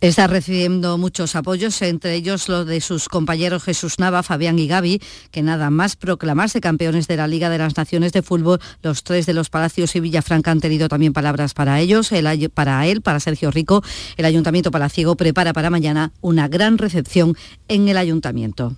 Está recibiendo muchos apoyos, entre ellos los de sus compañeros Jesús Nava, Fabián y Gaby, que nada más proclamarse campeones de la Liga de las Naciones de Fútbol, los tres de los Palacios y Villafranca han tenido también palabras para ellos, para él, para Sergio Rico. El Ayuntamiento Palaciego prepara para mañana una gran recepción en el Ayuntamiento.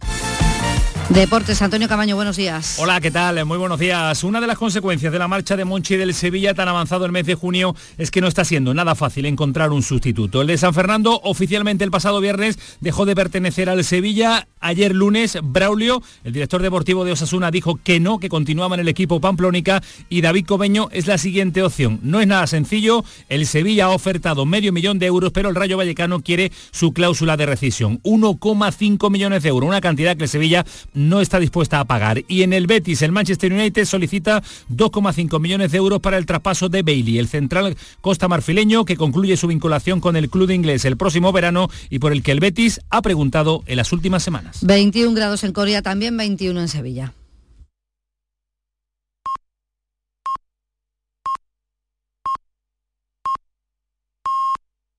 Deportes, Antonio Camaño, buenos días. Hola, ¿qué tal? Muy buenos días. Una de las consecuencias de la marcha de Monchi del Sevilla tan avanzado el mes de junio es que no está siendo nada fácil encontrar un sustituto. El de San Fernando oficialmente el pasado viernes dejó de pertenecer al Sevilla. Ayer lunes, Braulio, el director deportivo de Osasuna, dijo que no, que continuaba en el equipo Pamplónica y David Cobeño es la siguiente opción. No es nada sencillo, el Sevilla ha ofertado medio millón de euros, pero el Rayo Vallecano quiere su cláusula de rescisión. 1,5 millones de euros, una cantidad que el Sevilla no está dispuesta a pagar. Y en el Betis, el Manchester United solicita 2,5 millones de euros para el traspaso de Bailey, el central costa marfileño que concluye su vinculación con el club inglés el próximo verano y por el que el Betis ha preguntado en las últimas semanas. 21 grados en Corea, también 21 en Sevilla.